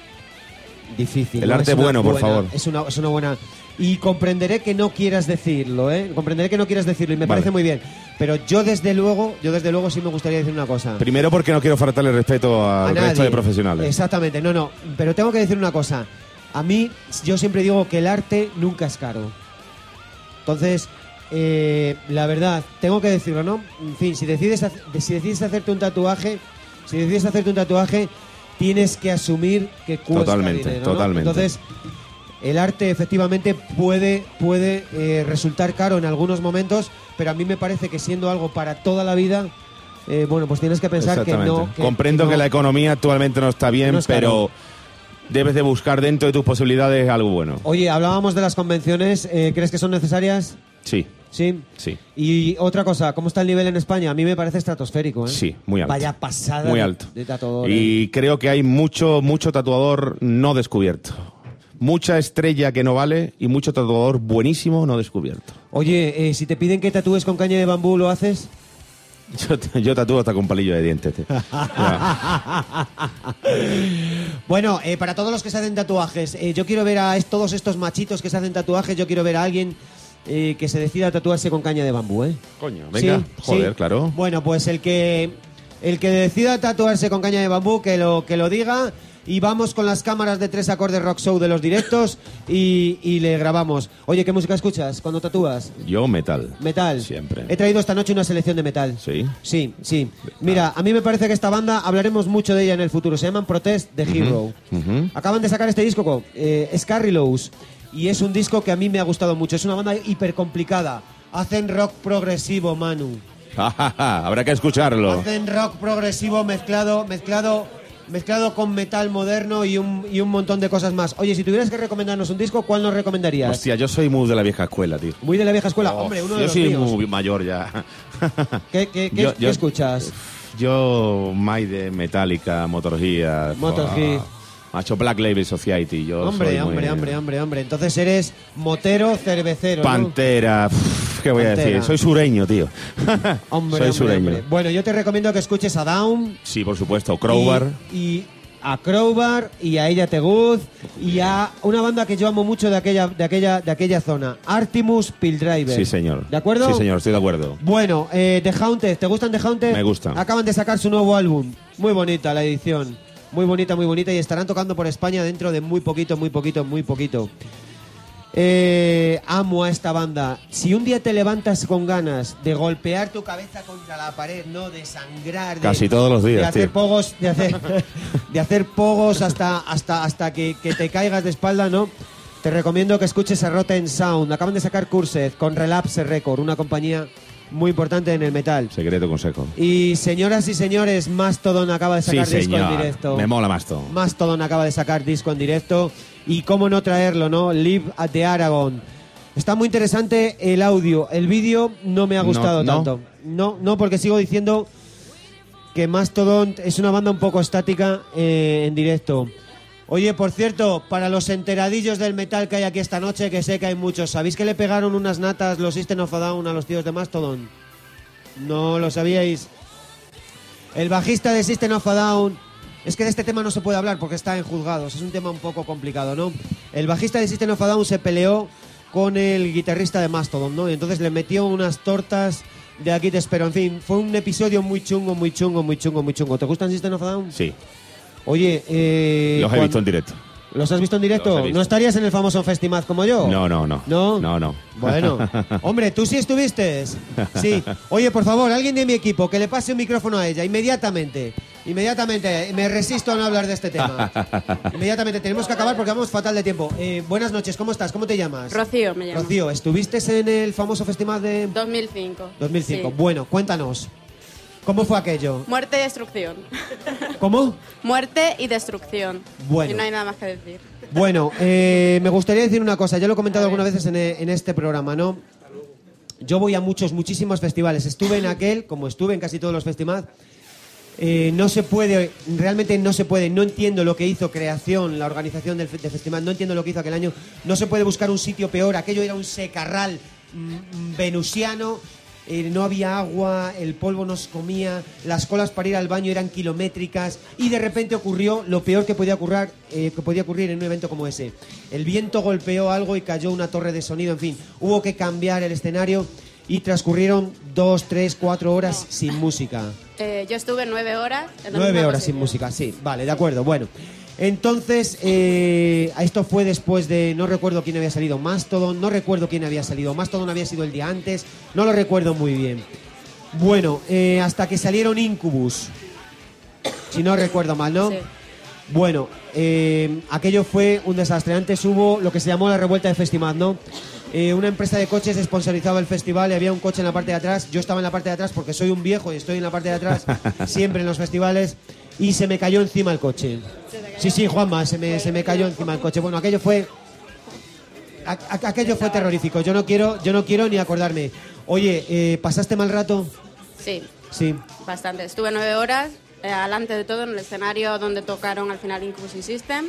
difícil. El ¿no? arte Es bueno, por favor. Es una, es una buena... Y comprenderé que no quieras decirlo, ¿eh? Comprenderé que no quieras decirlo y me Vale. parece muy bien. Pero yo desde luego, yo desde luego sí me gustaría decir una cosa. Primero porque no quiero faltarle respeto al nadie. resto de profesionales. Exactamente, no, no. Pero tengo que decir una cosa. A mí, yo siempre digo que el arte nunca es caro. Entonces, eh, la verdad, tengo que decirlo, ¿no? En fin, si decides, si decides hacerte un tatuaje, si decides hacerte un tatuaje, tienes que asumir que cuesta Totalmente, dinero, ¿no? totalmente. Entonces, el arte efectivamente puede, puede eh, resultar caro en algunos momentos, pero a mí me parece que siendo algo para toda la vida, eh, bueno, pues tienes que pensar que no. que- Comprendo que la economía actualmente no está bien, No es caro. pero debes de buscar dentro de tus posibilidades algo bueno. Oye, hablábamos de las convenciones, eh, ¿crees que son necesarias? Sí, Sí. sí. Y otra cosa, ¿cómo está el nivel en España? A mí me parece estratosférico, ¿eh? Sí, muy alto. Vaya pasada Muy de- alto. de tatuador, ¿eh? Y creo que hay mucho, mucho tatuador no descubierto. Mucha estrella que no vale y mucho tatuador buenísimo no descubierto. Oye, eh, si te piden que tatúes con caña de bambú, ¿lo haces? Yo, yo tatúo hasta con palillo de dientes. tío. bueno, eh, para todos los que se hacen tatuajes, eh, yo quiero ver a todos estos machitos que se hacen tatuajes, yo quiero ver a alguien eh, que se decida a tatuarse con caña de bambú, ¿eh? Coño, venga, Sí, joder, sí. claro. Bueno, pues el que el que decida tatuarse con caña de bambú, que lo, que lo diga. Y vamos con las cámaras de tres acordes rock show de los directos y, y le grabamos. Oye, ¿qué música escuchas cuando tatúas? Yo metal. Metal. Siempre. He traído esta noche una selección de metal. Sí. Sí, sí. Mira, a mí me parece que esta banda hablaremos mucho de ella en el futuro. Se llaman Protest The Hero. Ujú. Acaban de sacar este disco, co- eh, Scarrylows, y es un disco que a mí me ha gustado mucho. Es una banda hiper complicada. Hacen rock progresivo, Manu. Habrá que escucharlo. Hacen rock progresivo mezclado, mezclado mezclado con metal moderno y un, y un montón de cosas más. Oye, si tuvieras que recomendarnos un disco, ¿cuál nos recomendarías? Hostia, yo soy muy de la vieja escuela, tío. Muy de la vieja escuela. Oh, Hombre, uno de yo los soy míos. muy mayor ya. ¿Qué, qué- qué- Yo- qué yo- escuchas? Yo, Maide, Metallica, Motorhead. Motorhead. ah, Macho Black Label Society. Yo Hombre, soy muy- hombre, hombre, hombre, hombre. Entonces eres motero cervecero, ¿no? Pantera. pf, ¿Qué voy a Pantera. decir? Soy sureño, tío. Hombre, soy hombre, sureño. hombre. Bueno, yo te recomiendo que escuches a Down. Sí, por supuesto. Crowbar. Y, y a Crowbar y a Ella Teguz y a una banda que yo amo mucho de aquella, de aquella, de aquella zona. Artimus Pildriver. Sí, señor. ¿De acuerdo? Sí, señor, estoy de acuerdo. Bueno, eh, The Haunted, ¿te gustan The Haunted? Me gustan. Acaban de sacar su nuevo álbum. Muy bonita la edición. Muy bonita, muy bonita. Y estarán tocando por España dentro de muy poquito, muy poquito, muy poquito. Eh, amo a esta banda. Si un día te levantas con ganas de golpear tu cabeza contra la pared, no de sangrar, de, Casi todos los días, de hacer tío. pogos, de hacer, de hacer pogos hasta, hasta, hasta que, que te caigas de espalda, ¿no? Te recomiendo que escuches a Rotten Sound. Acaban de sacar Cursed con Relapse Record, una compañía muy importante en el metal. Secreto consejo. Y señoras y señores, Mastodon acaba de Sí, sacar disco en señor. directo. Me mola más todo. Mastodon acaba de sacar disco en directo. Y cómo no traerlo, ¿no? Live at the Aragon. Está muy interesante el audio. El vídeo no me ha No, gustado ¿no? tanto. No, no, porque sigo diciendo que Mastodon es una banda un poco estática eh, en directo. Oye, por cierto, para los enteradillos del metal que hay aquí esta noche, que sé que hay muchos, ¿sabéis que le pegaron unas natas los System of a Down a los tíos de Mastodon? No lo sabíais. El bajista de System of a Down. Es que de este tema no se puede hablar porque está en juzgados. Es un tema un poco complicado, ¿no? El bajista de System of a Down se peleó con el guitarrista de Mastodon, ¿no? Y entonces le metió unas tortas de aquí te espero. En fin, fue un episodio muy chungo, muy chungo, muy chungo, muy chungo. ¿Te gustan System of a Down? Sí. Oye, eh, Los he visto en directo. ¿Los has visto en directo? Visto. ¿No estarías en el famoso Festimaz como yo? No, no, no. ¿No? No, no. Bueno, hombre, ¿tú sí estuviste? Sí. Oye, por favor, alguien de mi equipo que le pase un micrófono a ella, inmediatamente. Inmediatamente. Me resisto a no hablar de este tema. Inmediatamente. Tenemos que acabar porque vamos fatal de tiempo. Eh, buenas noches, ¿cómo estás? ¿Cómo te llamas? Rocío me llamo. Rocío, ¿estuviste en el famoso Festimaz de 2005. 2005? Sí. Bueno, cuéntanos. ¿Cómo fue aquello? Muerte y destrucción. ¿Cómo? Muerte y destrucción. Bueno. Y no hay nada más que decir. Bueno, eh, me gustaría decir una cosa. Ya lo he comentado algunas veces en, en este programa, ¿no? Yo voy a muchos, muchísimos festivales. Estuve en aquel, como estuve en casi todos los festivales. Eh, no se puede, realmente no se puede. No entiendo lo que hizo Creación, la organización del, del festival. No entiendo lo que hizo aquel año. No se puede buscar un sitio peor. Aquello era un secarral mm, venusiano. Eh, no había agua, el polvo nos comía, las colas para ir al baño eran kilométricas y de repente ocurrió lo peor que podía ocurrir, eh, que podía ocurrir en un evento como ese. El viento golpeó algo y cayó una torre de sonido, en fin, hubo que cambiar el escenario y transcurrieron dos, tres, cuatro horas sin música. Eh, yo estuve nueve horas. en Nueve horas sin música, sí, vale, de acuerdo, bueno. Entonces, eh, esto fue después de, no recuerdo quién había salido Mastodon, no recuerdo quién había salido Mastodon, había sido el día antes, no lo recuerdo muy bien. Bueno, eh, hasta que salieron Incubus, si no recuerdo mal, ¿no? Sí. Bueno, eh, aquello fue un desastre. Antes hubo lo que se llamó la revuelta de Festimad, ¿no? Eh, una empresa de coches sponsorizaba el festival y había un coche en la parte de atrás. Yo estaba en la parte de atrás porque soy un viejo y estoy en la parte de atrás siempre en los festivales y se me cayó encima el coche. Sí, sí, Juanma, se me, se me cayó encima el coche. Bueno, aquello fue a- a- aquello fue terrorífico. Yo no quiero, yo no quiero ni acordarme. Oye, eh, ¿pasaste mal rato? Sí, Sí. bastante. Estuve nueve horas, eh, alante de todo, en el escenario donde tocaron al final Incubus y System,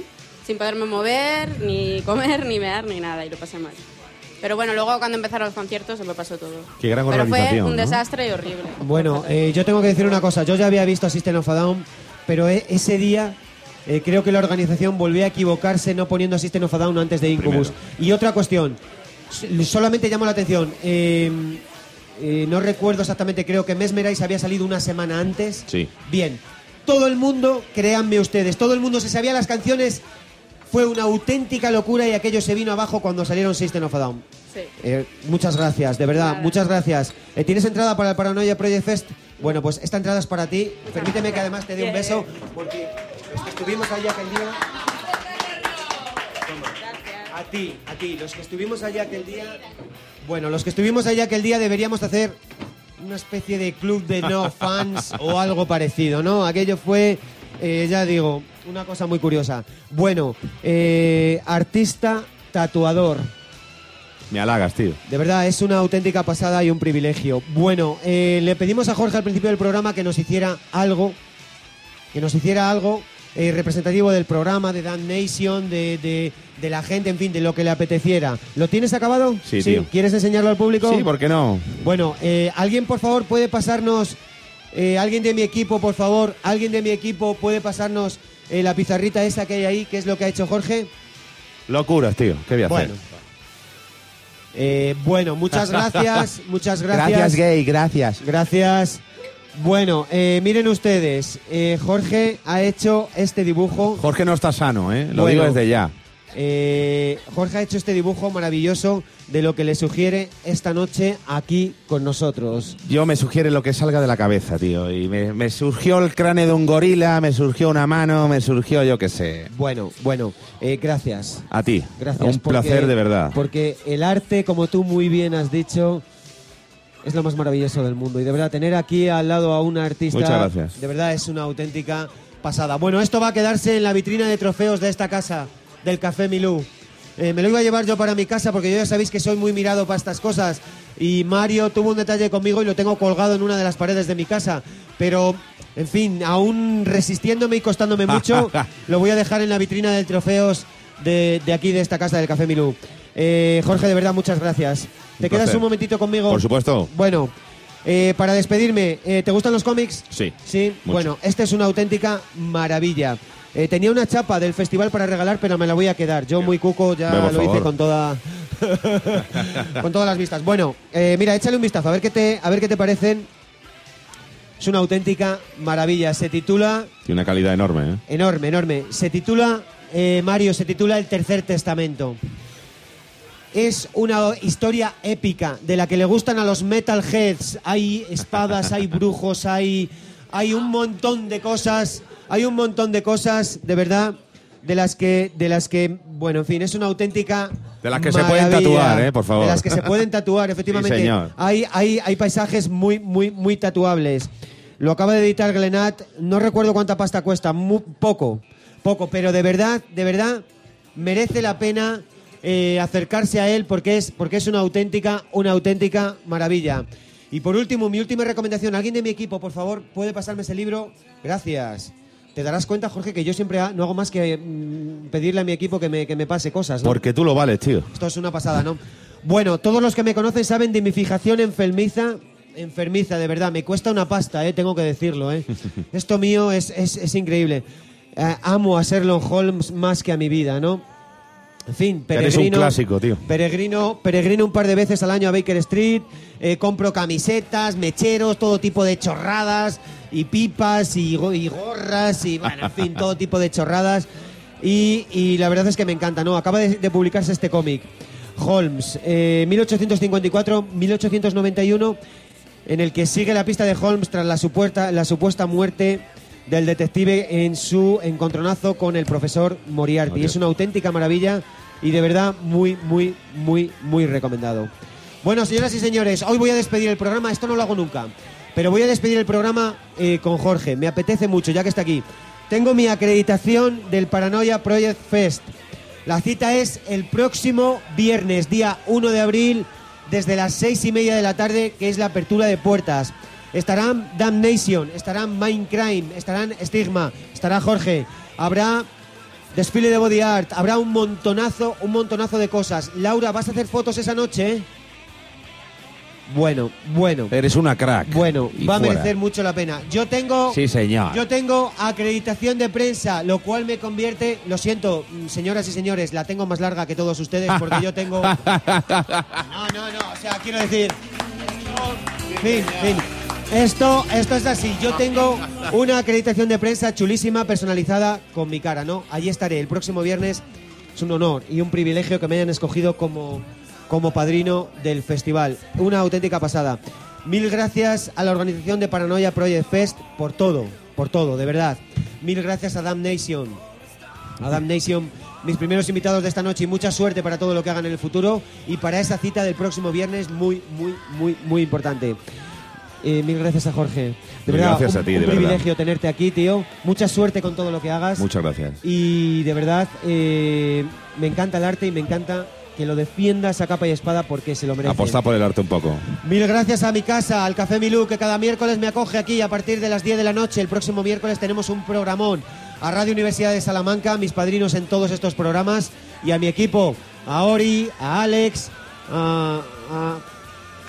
sin poderme mover, ni comer, ni mear, ni nada, y lo pasé mal. Pero bueno, luego cuando empezaron los conciertos se me pasó todo. Qué gran Pero fue un ¿no? desastre y horrible. Bueno, eh, yo tengo que decir una cosa. Yo ya había visto a System of a Down, pero e- ese día eh, creo que la organización volvió a equivocarse no poniendo a System of a Down antes de Incubus. Y otra cuestión, solamente llamo la atención. eh, eh, no recuerdo exactamente, creo que Mesmerize había salido una semana antes. Sí. Bien, todo el mundo, créanme ustedes, todo el mundo se sabía las canciones. Fue una auténtica locura y aquello se vino abajo cuando salieron System of a Down. Sí. Eh, muchas gracias, de verdad, muchas gracias. Eh, ¿Tienes entrada para el Paranoia Project Fest? Bueno, pues esta entrada es para ti. Permíteme que además te dé un beso, porque los que estuvimos allá aquel día... Toma. A ti, a ti, los que estuvimos allá aquel día... Bueno, los que estuvimos allá aquel día deberíamos hacer una especie de club de no fans o algo parecido, ¿no? Aquello fue eh, ya digo, una cosa muy curiosa. Bueno, eh, artista tatuador. Me halagas, tío. De verdad, es una auténtica pasada y un privilegio. Bueno, eh, le pedimos a Jorge al principio del programa que nos hiciera algo, que nos hiciera algo eh, representativo del programa, de Dan Nation, de, de- de la gente, en fin, de lo que le apeteciera. ¿Lo tienes acabado? Sí, tío. ¿Quieres enseñarlo al público? Sí, ¿por qué no? Bueno, eh, alguien por favor puede pasarnos, eh, alguien de mi equipo, por favor, alguien de mi equipo puede pasarnos la pizarrita esa que hay ahí, que es lo que ha hecho Jorge. Locuras, tío. ¿Qué voy a hacer? Bueno. Eh, bueno, muchas gracias, muchas gracias. Gracias, gay, gracias. Gracias. Bueno, eh, miren ustedes, eh, Jorge ha hecho este dibujo. Jorge no está sano, ¿eh? Lo Bueno. digo desde ya. Eh, Jorge ha hecho este dibujo maravilloso de lo que le sugiere esta noche aquí con nosotros. Yo me sugiere lo que salga de la cabeza, tío. Y me, me surgió el cráneo de un gorila, me surgió una mano, me surgió yo qué sé. Bueno, bueno, eh, gracias. A ti. Gracias. Un porque- placer de verdad. Porque el arte, como tú muy bien has dicho, es lo más maravilloso del mundo. Y de verdad, tener aquí al lado a una artista. Muchas gracias. De verdad, es una auténtica pasada. Bueno, esto va a quedarse en la vitrina de trofeos de esta casa, del Café Milú. Eh, me lo iba a llevar yo para mi casa porque yo ya sabéis que soy muy mirado para estas cosas. Y Mario tuvo un detalle conmigo y lo tengo colgado en una de las paredes de mi casa. Pero, en fin, aún resistiéndome y costándome mucho, lo voy a dejar en la vitrina de trofeos de, de aquí, de esta casa del Café Milú. Eh, Jorge, de verdad, muchas gracias. ¿Te Un quedas placer. un momentito conmigo? Por supuesto. Bueno, eh, para despedirme, eh, ¿te gustan los cómics? Sí. Sí, Mucho. bueno, esta es una auténtica maravilla. Eh, tenía una chapa del festival para regalar, pero me la voy a quedar. Yo muy cuco ya Ve, lo hice con toda con todas las vistas. Bueno, eh, mira, échale un vistazo a ver qué te a ver qué te parecen. Es una auténtica maravilla. Se titula Tiene una calidad enorme, ¿eh? enorme, enorme. Se titula eh, Mario, se titula El Tercer Testamento. Es una historia épica de la que le gustan a los metalheads. Hay espadas, hay brujos, hay, hay un montón de cosas. Hay un montón de cosas, de verdad, de las que, de las que, bueno, en fin, es una auténtica. De las que se pueden tatuar, ¿eh? Por favor. De las que se pueden tatuar, efectivamente. Sí, señor. Hay, hay, hay paisajes muy, muy, muy tatuables. Lo acaba de editar Glenat. No recuerdo cuánta pasta cuesta. Mu- poco. Poco. Pero de verdad, de verdad, merece la pena eh, acercarse a él porque es, porque es una auténtica, una auténtica maravilla. Y por último, mi última recomendación. ¿Alguien de mi equipo, por favor, puede pasarme ese libro? Gracias. Te darás cuenta, Jorge, que yo siempre ha- no hago más que mm, pedirle a mi equipo que me, que me pase cosas. ¿no? Porque tú lo vales, tío. Esto es una pasada, ¿no? Bueno, todos los que me conocen saben de mi fijación enfermiza. Enfermiza, de verdad. Me cuesta una pasta, ¿eh? tengo que decirlo. ¿eh? Esto mío es, es- es increíble. Eh, amo a Sherlock Holmes más que a mi vida, ¿no? En fin, Eres peregrino. un clásico, tío. Peregrino, peregrino un par de veces al año a Baker Street, eh, compro camisetas, mecheros, todo tipo de chorradas, y pipas, y, go- y gorras, y bueno, en fin, todo tipo de chorradas. Y, y la verdad es que me encanta, ¿no? Acaba de, de publicarse este cómic, Holmes, eh, 1854-1891, en el que sigue la pista de Holmes tras la supuesta, la supuesta muerte del detective en su encontronazo con el profesor Moriarty. Es una auténtica maravilla y de verdad muy, muy, muy, muy recomendado. Bueno, señoras y señores, hoy voy a despedir el programa, esto no lo hago nunca, pero voy a despedir el programa eh, con Jorge, me apetece mucho ya que está aquí. Tengo mi acreditación del Paranoia Project Fest. La cita es el próximo viernes, día 1 de abril, desde las seis y media de la tarde, que es la apertura de puertas. Estarán Damnation, estarán Mindcrime, estarán Stigma, estará Jorge, habrá desfile de body art, habrá un montonazo, un montonazo de cosas. Laura, ¿vas a hacer fotos esa noche? Bueno, bueno. Eres una crack. Bueno, Y va a fuera. merecer mucho la pena. Yo tengo Sí, señor. yo tengo acreditación de prensa, lo cual me convierte, lo siento, señoras y señores, la tengo más larga que todos ustedes porque yo tengo No, no, no, o sea, quiero decir fin, fin. Esto, esto es así. Yo tengo una acreditación de prensa chulísima, personalizada con mi cara, ¿no? Allí estaré el próximo viernes. Es un honor y un privilegio que me hayan escogido como, como padrino del festival. Una auténtica pasada. Mil gracias a la organización de Paranoia Project Fest por todo, por todo, de verdad. Mil gracias a Damnation. A Damnation, mis primeros invitados de esta noche y mucha suerte para todo lo que hagan en el futuro y para esa cita del próximo viernes muy, muy, muy, muy importante. Eh, mil gracias a Jorge. De verdad, gracias un, a ti, un de verdad. privilegio tenerte aquí, tío. Mucha suerte con todo lo que hagas. Muchas gracias. Y de verdad, eh, me encanta el arte y me encanta que lo defiendas a capa y espada porque se lo merece. Apostar por el arte un poco. Mil gracias a mi casa, al Café Milú, que cada miércoles me acoge aquí a partir de las 10 de la noche. El próximo miércoles tenemos un programón. A Radio Universidad de Salamanca, mis padrinos en todos estos programas. Y a mi equipo, a Ori, a Alex, a... a-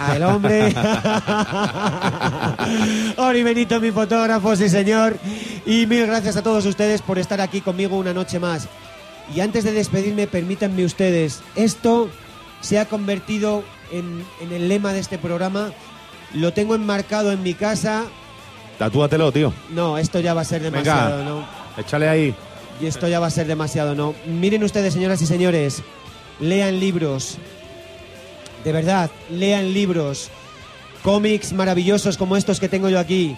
a el hombre. Ori Benito, mi fotógrafo, sí señor. Y mil gracias a todos ustedes por estar aquí conmigo una noche más. Y antes de despedirme, permítanme ustedes, esto se ha convertido en, en el lema de este programa. Lo tengo enmarcado en mi casa. Tatúatelo, tío. No, esto ya va a ser Venga. demasiado, ¿no? Échale ahí. Y esto ya va a ser demasiado, ¿no? Miren ustedes, señoras y señores, lean libros. De verdad, lean libros. Cómics maravillosos como estos que tengo yo aquí.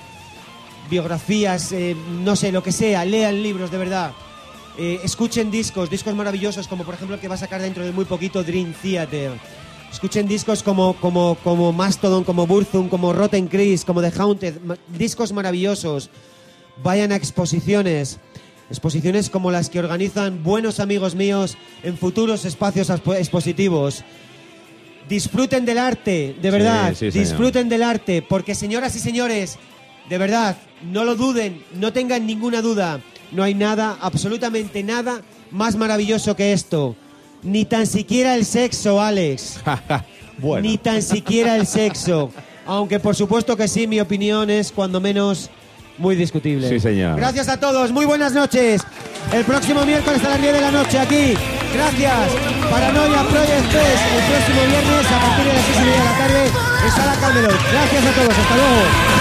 Biografías, eh, no sé, lo que sea. Lean libros, de verdad. Eh, escuchen discos, discos maravillosos como por ejemplo el que va a sacar dentro de muy poquito Dream Theater. Escuchen discos como, como, como Mastodon, como Burzum, como Rotten Chris, como The Haunted. Discos maravillosos. Vayan a exposiciones. Exposiciones como las que organizan buenos amigos míos en futuros espacios expo- expositivos. Disfruten del arte, de verdad. sí, disfruten del arte, porque señoras y señores, de verdad, no lo duden, no tengan ninguna duda. No hay nada, absolutamente nada más maravilloso que esto. Ni tan siquiera el sexo, Alex. Bueno. Ni tan siquiera el sexo. Aunque por supuesto que sí, mi opinión es cuando menos muy discutible. Sí, señor. Gracias a todos, muy buenas noches. El próximo miércoles a las 10 de la noche aquí. Gracias. Paranoia Project Fest el próximo viernes a partir de las 6 y media de la tarde en Sala Camelot. Gracias a todos, hasta luego.